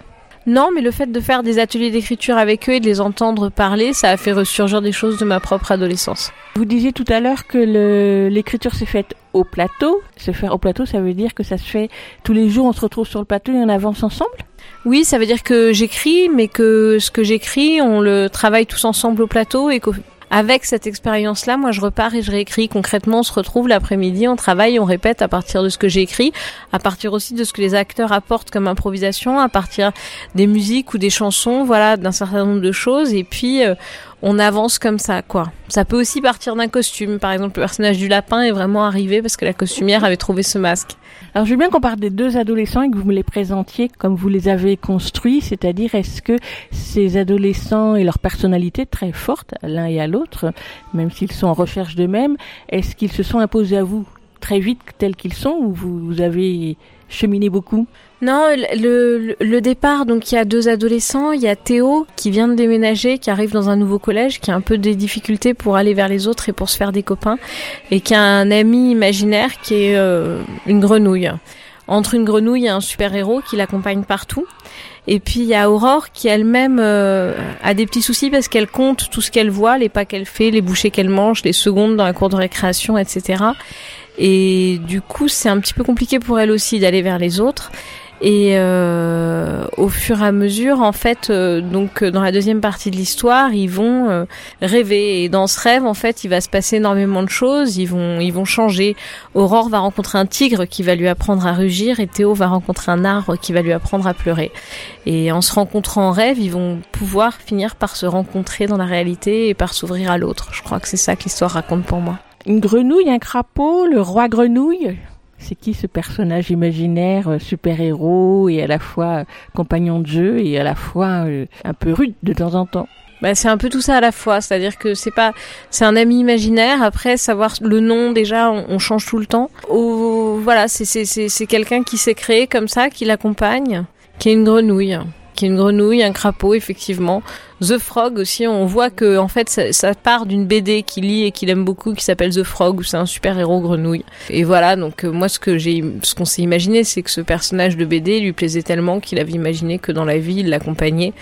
Non, mais le fait de faire des ateliers d'écriture avec eux et de les entendre parler, ça a fait ressurgir des choses de ma propre adolescence. Vous disiez tout à l'heure que l'écriture s'est faite au plateau. Se faire au plateau, ça veut dire que ça se fait tous les jours, on se retrouve sur le plateau et on avance ensemble? Oui, ça veut dire que j'écris, mais que ce que j'écris, on le travaille tous ensemble au plateau et qu'au avec cette expérience-là, moi, je repars et je réécris. Concrètement, on se retrouve l'après-midi, on travaille, on répète à partir de ce que j'ai écrit, à partir aussi de ce que les acteurs apportent comme improvisation, à partir des musiques ou des chansons, voilà, d'un certain nombre de choses. Et puis, euh, on avance comme ça, quoi. Ça peut aussi partir d'un costume. Par exemple, le personnage du lapin est vraiment arrivé parce que la costumière avait trouvé ce masque. Alors, je veux bien qu'on parle des deux adolescents et que vous me les présentiez comme vous les avez construits, c'est-à-dire est-ce que ces adolescents et leur personnalité très forte, l'un et à l'autre, même s'ils sont en recherche d'eux-mêmes, est-ce qu'ils se sont imposés à vous très vite tels qu'ils sont ou vous, vous avez cheminé beaucoup? Non, le, le, départ, donc il y a deux adolescents, il y a Théo qui vient de déménager, qui arrive dans un nouveau collège, qui a un peu des difficultés pour aller vers les autres et pour se faire des copains, et qui a un ami imaginaire qui est euh, une grenouille. Entre une grenouille et un super-héros qui l'accompagne partout. Et puis il y a Aurore qui elle-même euh, a des petits soucis parce qu'elle compte tout ce qu'elle voit, les pas qu'elle fait, les bouchées qu'elle mange, les secondes dans la cour de récréation, etc. Et du coup, c'est un petit peu compliqué pour elle aussi d'aller vers les autres. Et euh, au fur et à mesure, en fait, euh, donc euh, dans la deuxième partie de l'histoire, ils vont euh, rêver. Et dans ce rêve, en fait, il va se passer énormément de choses. Ils vont, ils vont changer. Aurore va rencontrer un tigre qui va lui apprendre à rugir, et Théo va rencontrer un arbre qui va lui apprendre à pleurer. Et en se rencontrant en rêve, ils vont pouvoir finir par se rencontrer dans la réalité et par s'ouvrir à l'autre. Je crois que c'est ça que l'histoire raconte pour moi. Une grenouille, un crapaud, le roi grenouille? C'est qui ce personnage imaginaire, euh, super-héros et à la fois euh, compagnon de jeu et à la fois euh, un peu rude de temps en temps? Bah, c'est un peu tout ça à la fois, c'est-à-dire que c'est pas, c'est un ami imaginaire. Après, savoir le nom déjà, on, change tout le temps. Voilà, c'est c'est c'est quelqu'un qui s'est créé comme ça, qui l'accompagne, qui est une grenouille, qui est une grenouille, un crapaud effectivement. The Frog aussi, on voit que en fait ça, part d'une BD qu'il lit et qu'il aime beaucoup, qui s'appelle The Frog, où c'est un super héros grenouille. Et voilà, donc euh, moi ce que j'ai, ce qu'on s'est imaginé, c'est que ce personnage de BD lui plaisait tellement qu'il avait imaginé que dans la vie il l'accompagnait,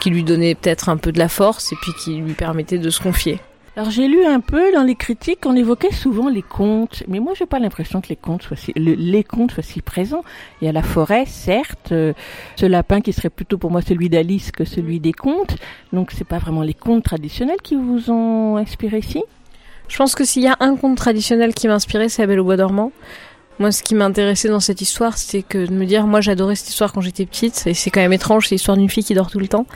qui lui donnait peut-être un peu de la force et puis qui lui permettait de se confier. Alors j'ai lu un peu dans les critiques, on évoquait souvent les contes, mais moi j'ai pas l'impression que les contes soient si, le- les contes soient si présents. Il y a la forêt, certes, euh, ce lapin qui serait plutôt pour moi celui d'Alice que celui des contes, donc c'est pas vraiment les contes traditionnels qui vous ont inspiré ici? Je pense que s'il y a un conte traditionnel qui m'a inspiré, c'est La Belle au bois dormant. Moi, ce qui m'intéressait dans cette histoire, c'était que de me dire, moi, j'adorais cette histoire quand j'étais petite, et c'est quand même étrange, c'est l'histoire d'une fille qui dort tout le temps.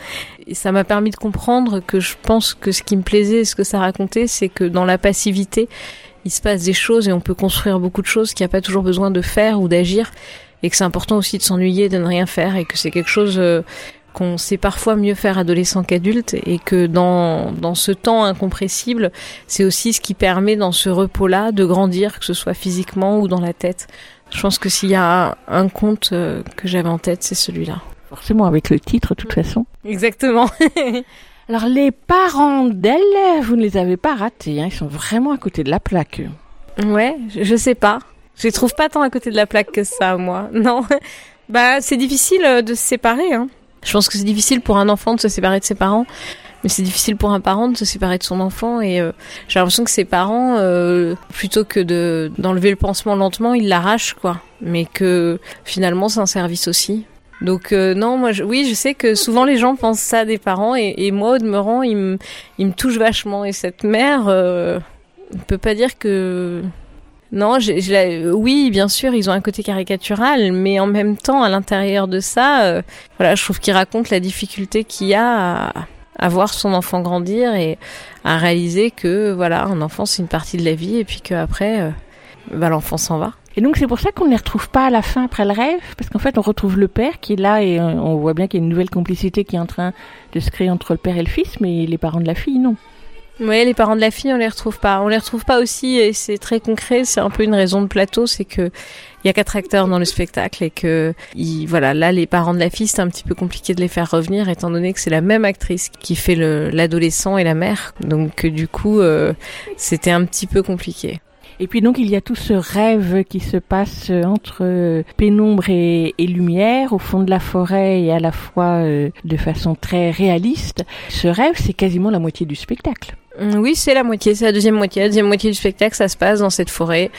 Et ça m'a permis de comprendre que je pense que ce qui me plaisait, ce que ça racontait, c'est que dans la passivité, il se passe des choses et on peut construire beaucoup de choses, qu'il n'y a pas toujours besoin de faire ou d'agir, et que c'est important aussi de s'ennuyer, de ne rien faire, et que c'est quelque chose euh, qu'on sait parfois mieux faire adolescent qu'adulte, et que dans, dans ce temps incompressible, c'est aussi ce qui permet dans ce repos-là de grandir, que ce soit physiquement ou dans la tête. Je pense que s'il y a un conte euh, que j'avais en tête, c'est celui-là. Forcément avec le titre, de toute façon. Exactement. Alors les parents d'elle, vous ne les avez pas ratés, hein, ils sont vraiment à côté de la plaque. Ouais, je, je sais pas. Je les trouve pas tant à côté de la plaque que ça, moi. Non. Bah, c'est difficile euh, de se séparer, hein. Je pense que c'est difficile pour un enfant de se séparer de ses parents, mais c'est difficile pour un parent de se séparer de son enfant. Et euh, j'ai l'impression que ses parents, euh, plutôt que de d'enlever le pansement lentement, ils l'arrachent, quoi. Mais que finalement, c'est un service aussi. Donc euh, non, moi, je, oui, je sais que souvent les gens pensent ça des parents, et, et moi, au demeurant, il me, il me touche vachement. Et cette mère, euh, on peut pas dire que non, j'ai- j'ai la- oui, bien sûr, ils ont un côté caricatural, mais en même temps, à l'intérieur de ça, euh, voilà, je trouve qu'ils racontent la difficulté qu'il y a à, à voir son enfant grandir et à réaliser que, voilà, un enfant, c'est une partie de la vie, et puis qu'après, euh, bah, l'enfant s'en va. Et donc c'est pour ça qu'on ne les retrouve pas à la fin après le rêve, parce qu'en fait on retrouve le père qui est là et euh, on voit bien qu'il y a une nouvelle complicité qui est en train de se créer entre le père et le fils, mais les parents de la fille non. Oui, les parents de la fille, on les retrouve pas. On les retrouve pas aussi, et c'est très concret. C'est un peu une raison de plateau, c'est que il y a quatre acteurs dans le spectacle et que, ils- voilà, là, les parents de la fille, c'est un petit peu compliqué de les faire revenir, étant donné que c'est la même actrice qui fait le- l'adolescent et la mère. Donc, euh, du coup, euh, c'était un petit peu compliqué. Et puis donc il y a tout ce rêve qui se passe euh, entre euh, pénombre et, et lumière au fond de la forêt et à la fois euh, de façon très réaliste. Ce rêve c'est quasiment la moitié du spectacle. Mm, Oui, c'est la moitié, c'est la deuxième moitié. La deuxième moitié du spectacle, ça se passe dans cette forêt,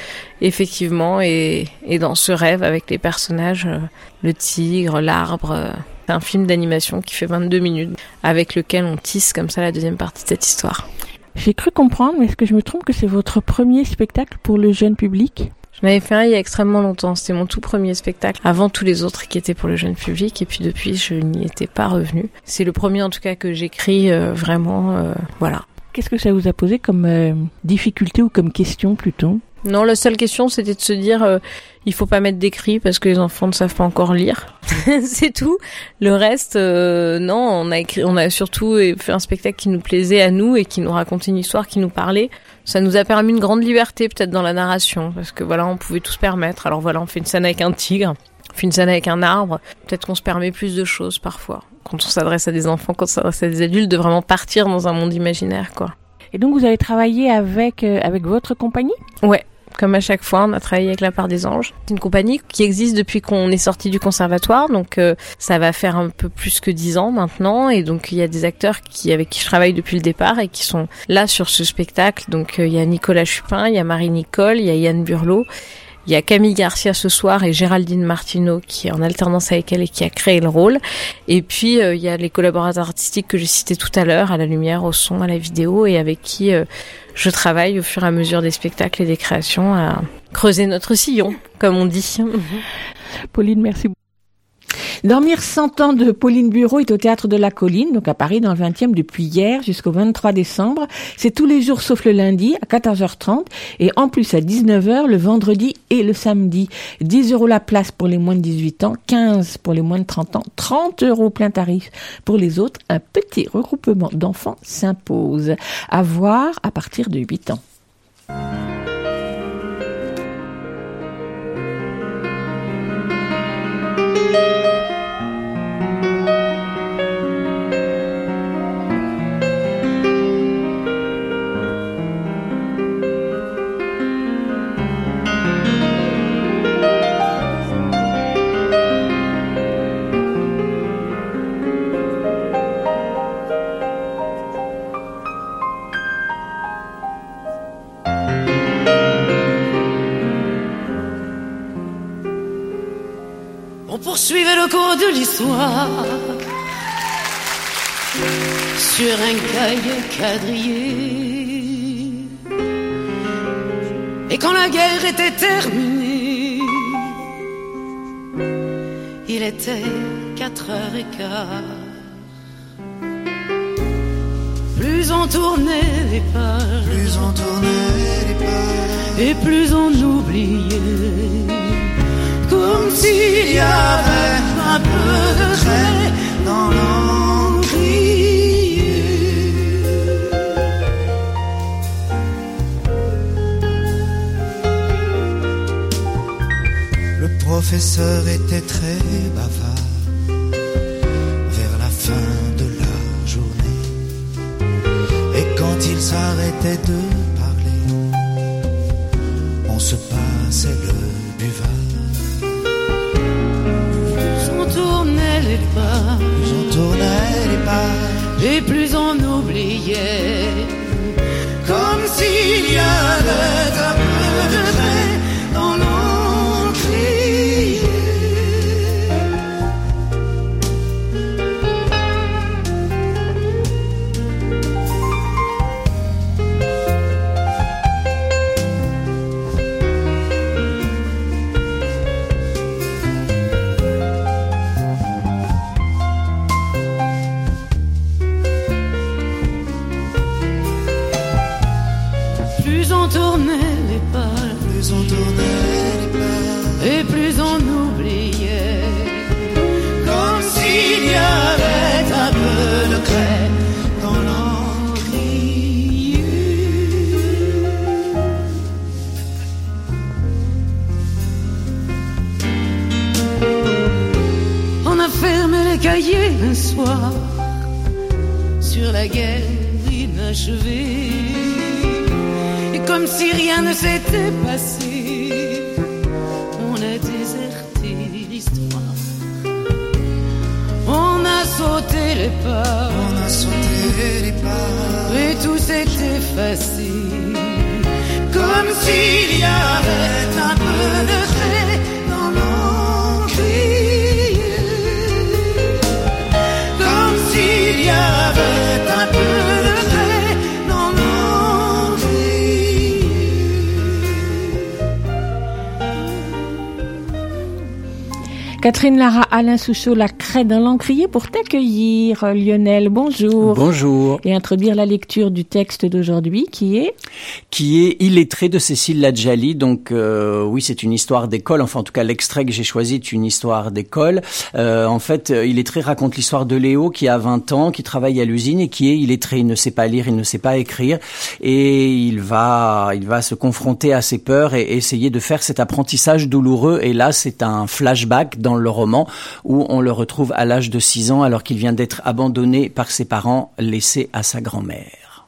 effectivement, et, et dans ce rêve avec les personnages, euh, le tigre, l'arbre. euh. C'est un film d'animation qui fait 22 minutes, avec lequel on tisse comme ça la deuxième partie de cette histoire. J'ai cru comprendre, mais est-ce que je me trompe que c'est votre premier spectacle pour le jeune public? Je m'avais fait un il y a extrêmement longtemps. C'était mon tout premier spectacle, avant tous les autres qui étaient pour le jeune public. Et puis depuis, je n'y étais pas revenue. C'est le premier en tout cas que j'écris euh, vraiment. euh, voilà. Qu'est-ce que ça vous a posé comme euh, difficulté ou comme question plutôt? Non, la seule question, c'était de se dire, euh, il faut pas mettre des cris parce que les enfants ne savent pas encore lire. c'est tout. Le reste, euh, non, on a écrit, on a surtout fait un spectacle qui nous plaisait à nous et qui nous racontait une histoire qui nous parlait. Ça nous a permis une grande liberté peut-être dans la narration parce que voilà, on pouvait tout se permettre. Alors voilà, on fait une scène avec un tigre, fait une scène avec un arbre. Peut-être qu'on se permet plus de choses parfois quand on s'adresse à des enfants, quand on s'adresse à des adultes, de vraiment partir dans un monde imaginaire, quoi. Et donc vous avez travaillé avec euh, avec votre compagnie? Ouais. Comme à chaque fois, on a travaillé avec La Part des Anges. C'est une compagnie qui existe depuis qu'on est sorti du conservatoire, donc euh, ça va faire un peu plus que dix ans maintenant. Et donc il y a des acteurs qui avec qui je travaille depuis le départ et qui sont là sur ce spectacle. Donc euh, il y a Nicolas Chupin, il y a Marie Nicole, il y a Yann Burlot. Il y a Camille Garcia ce soir et Géraldine Martineau qui est en alternance avec elle et qui a créé le rôle. Et puis euh, il y a les collaborateurs artistiques que j'ai cités tout à l'heure, à la lumière, au son, à la vidéo, et avec qui euh, je travaille au fur et à mesure des spectacles et des créations à creuser notre sillon, comme on dit. Pauline, merci beaucoup. Dormir 100 ans de Pauline Bureau est au théâtre de la Colline, donc à Paris, dans le 20e depuis hier jusqu'au 23 décembre. C'est tous les jours sauf le lundi à 14h30 et en plus à 19h le vendredi et le samedi. 10 euros la place pour les moins de 18 ans, 15 pour les moins de 30 ans, 30 euros plein tarif pour les autres. Un petit regroupement d'enfants s'impose. À voir à partir de 8 ans. On poursuivait le cours de l'histoire sur un cahier quadrillé. Et quand la guerre était terminée, il était quatre heures et quart. Plus on tournait les pages, plus on tournait les pages, et plus on oubliait comme s'il y avait un peu dans. Le professeur était très bavard vers la fin de la journée. Et quand il s'arrêtait de les pas, Plus on tournait les pages, et plus on oubliait. Comme s'il y avait un peu de soir sur la guerre inachevée. Et comme si rien ne s'était passé, on a déserté l'histoire. On a sauté les pas, on a sauté les pas, et tout s'est effacé. Comme s'il y avait Catherine Lara, Alain Souchot, la dans l'encrier pour t'accueillir. Lionel, bonjour. Bonjour. Et introduire la lecture du texte d'aujourd'hui qui est Qui est Illettré de Cécile Ladjali. Donc euh, oui, c'est une histoire d'école. Enfin, en tout cas, l'extrait que j'ai choisi est une histoire d'école. Euh, en fait, euh, Illettré raconte l'histoire de Léo qui a 20 ans, qui travaille à l'usine et qui est illettré. Il ne sait pas lire, il ne sait pas écrire et il va, il va se confronter à ses peurs et essayer de faire cet apprentissage douloureux. Et là, c'est un flashback dans le roman où on le retrouve à l'âge de 6 ans alors qu'il vient d'être abandonné par ses parents, laissé à sa grand-mère.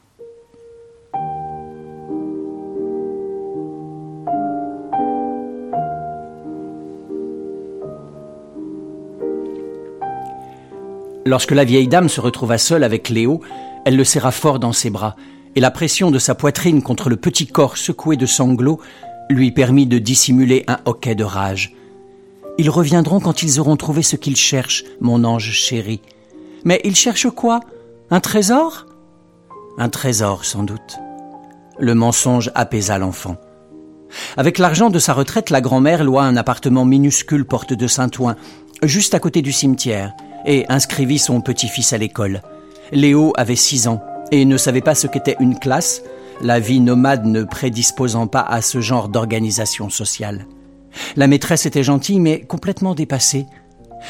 Lorsque la vieille dame se retrouva seule avec Léo, elle le serra fort dans ses bras, et la pression de sa poitrine contre le petit corps secoué de sanglots lui permit de dissimuler un hoquet de rage. Ils reviendront quand ils auront trouvé ce qu'ils cherchent, mon ange chéri. Mais ils cherchent quoi? Un trésor? Un trésor, sans doute. Le mensonge apaisa l'enfant. Avec l'argent de sa retraite, la grand-mère loua un appartement minuscule porte de Saint-Ouen, juste à côté du cimetière, et inscrivit son petit-fils à l'école. Léo avait six ans et ne savait pas ce qu'était une classe, la vie nomade ne prédisposant pas à ce genre d'organisation sociale. La maîtresse était gentille mais complètement dépassée.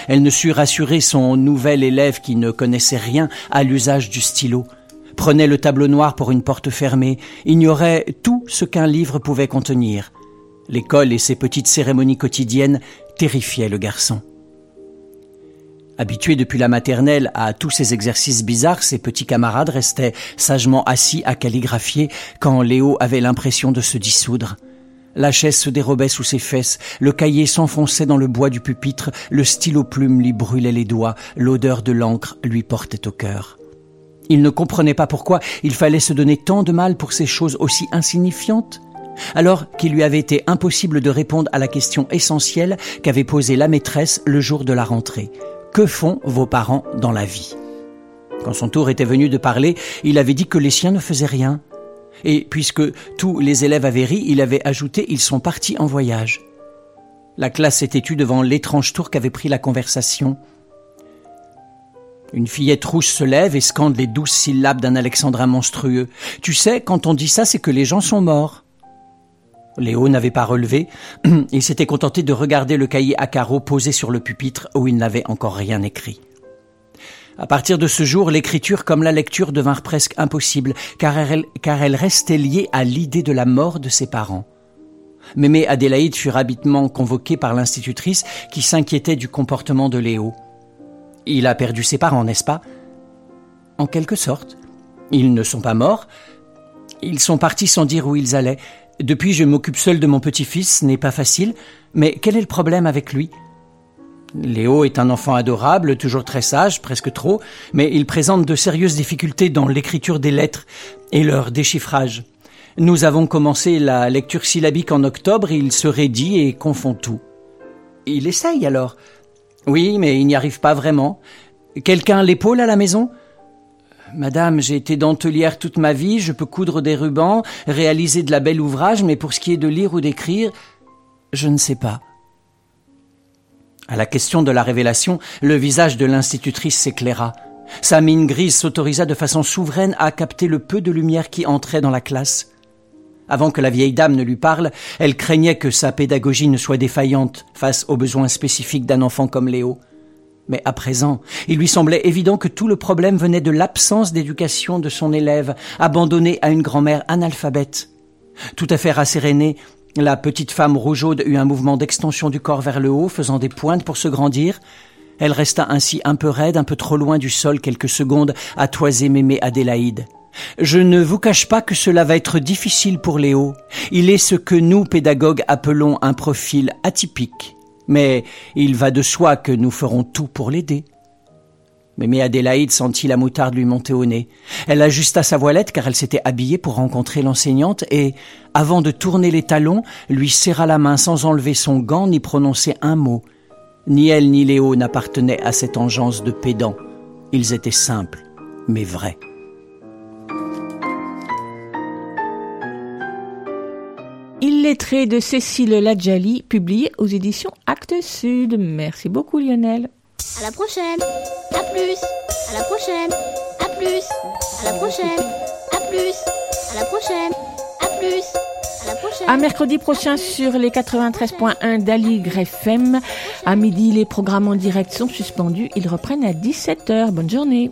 Elle ne sut rassurer son nouvel élève qui ne connaissait rien à l'usage du stylo, prenait le tableau noir pour une porte fermée, ignorait tout ce qu'un livre pouvait contenir. L'école et ses petites cérémonies quotidiennes terrifiaient le garçon. Habitué depuis la maternelle à tous ces exercices bizarres, ses petits camarades restaient sagement assis à calligraphier quand Léo avait l'impression de se dissoudre. La chaise se dérobait sous ses fesses, le cahier s'enfonçait dans le bois du pupitre, le stylo plume lui brûlait les doigts, l'odeur de l'encre lui portait au cœur. Il ne comprenait pas pourquoi il fallait se donner tant de mal pour ces choses aussi insignifiantes, alors qu'il lui avait été impossible de répondre à la question essentielle qu'avait posée la maîtresse le jour de la rentrée. Que font vos parents dans la vie? Quand son tour était venu de parler, il avait dit que les siens ne faisaient rien. Et puisque tous les élèves avaient ri, il avait ajouté Ils sont partis en voyage. La classe s'était tue devant l'étrange tour qu'avait pris la conversation. Une fillette rouge se lève et scande les douze syllabes d'un alexandrin monstrueux. Tu sais, quand on dit ça, c'est que les gens sont morts. Léo n'avait pas relevé, il s'était contenté de regarder le cahier à carreaux posé sur le pupitre où il n'avait encore rien écrit. À partir de ce jour, l'écriture comme la lecture devinrent presque impossibles, car elle, restait liée à l'idée de la mort de ses parents. Mémé Adélaïde fut rapidement convoquée par l'institutrice qui s'inquiétait du comportement de Léo. Il a perdu ses parents, n'est-ce pas? En quelque sorte. Ils ne sont pas morts. Ils sont partis sans dire où ils allaient. Depuis, je m'occupe seul de mon petit-fils, ce n'est pas facile, mais quel est le problème avec lui? Léo est un enfant adorable, toujours très sage, presque trop, mais il présente de sérieuses difficultés dans l'écriture des lettres et leur déchiffrage. Nous avons commencé la lecture syllabique en octobre, il se raidit et confond tout. Il essaye alors Oui, mais il n'y arrive pas vraiment. Quelqu'un l'épaule à la maison? Madame, j'ai été dentelière toute ma vie, je peux coudre des rubans, réaliser de la belle ouvrage, mais pour ce qui est de lire ou d'écrire, je ne sais pas. À la question de la révélation, le visage de l'institutrice s'éclaira. Sa mine grise s'autorisa de façon souveraine à capter le peu de lumière qui entrait dans la classe. Avant que la vieille dame ne lui parle, elle craignait que sa pédagogie ne soit défaillante face aux besoins spécifiques d'un enfant comme Léo. Mais à présent, il lui semblait évident que tout le problème venait de l'absence d'éducation de son élève, abandonné à une grand-mère analphabète. Tout à fait rassérénée, la petite femme rougeaude eut un mouvement d'extension du corps vers le haut, faisant des pointes pour se grandir. Elle resta ainsi un peu raide, un peu trop loin du sol quelques secondes à toiser mémé Adélaïde. Je ne vous cache pas que cela va être difficile pour Léo. Il est ce que nous, pédagogues, appelons un profil atypique. Mais il va de soi que nous ferons tout pour l'aider. Mémé Adélaïde sentit la moutarde lui monter au nez. Elle ajusta sa voilette car elle s'était habillée pour rencontrer l'enseignante et, avant de tourner les talons, lui serra la main sans enlever son gant ni prononcer un mot. Ni elle ni Léo n'appartenaient à cette engeance de pédants. Ils étaient simples, mais vrais. Illettré de Cécile Ladjali, publié aux éditions Actes Sud. Merci beaucoup Lionel. À la prochaine. À plus. À la prochaine. À plus. À la prochaine. À plus. À la prochaine. À plus. À la prochaine. À mercredi prochain sur les 93.1 d'Aligre FM. À midi, les programmes en direct sont suspendus. Ils reprennent à 17h. Bonne journée.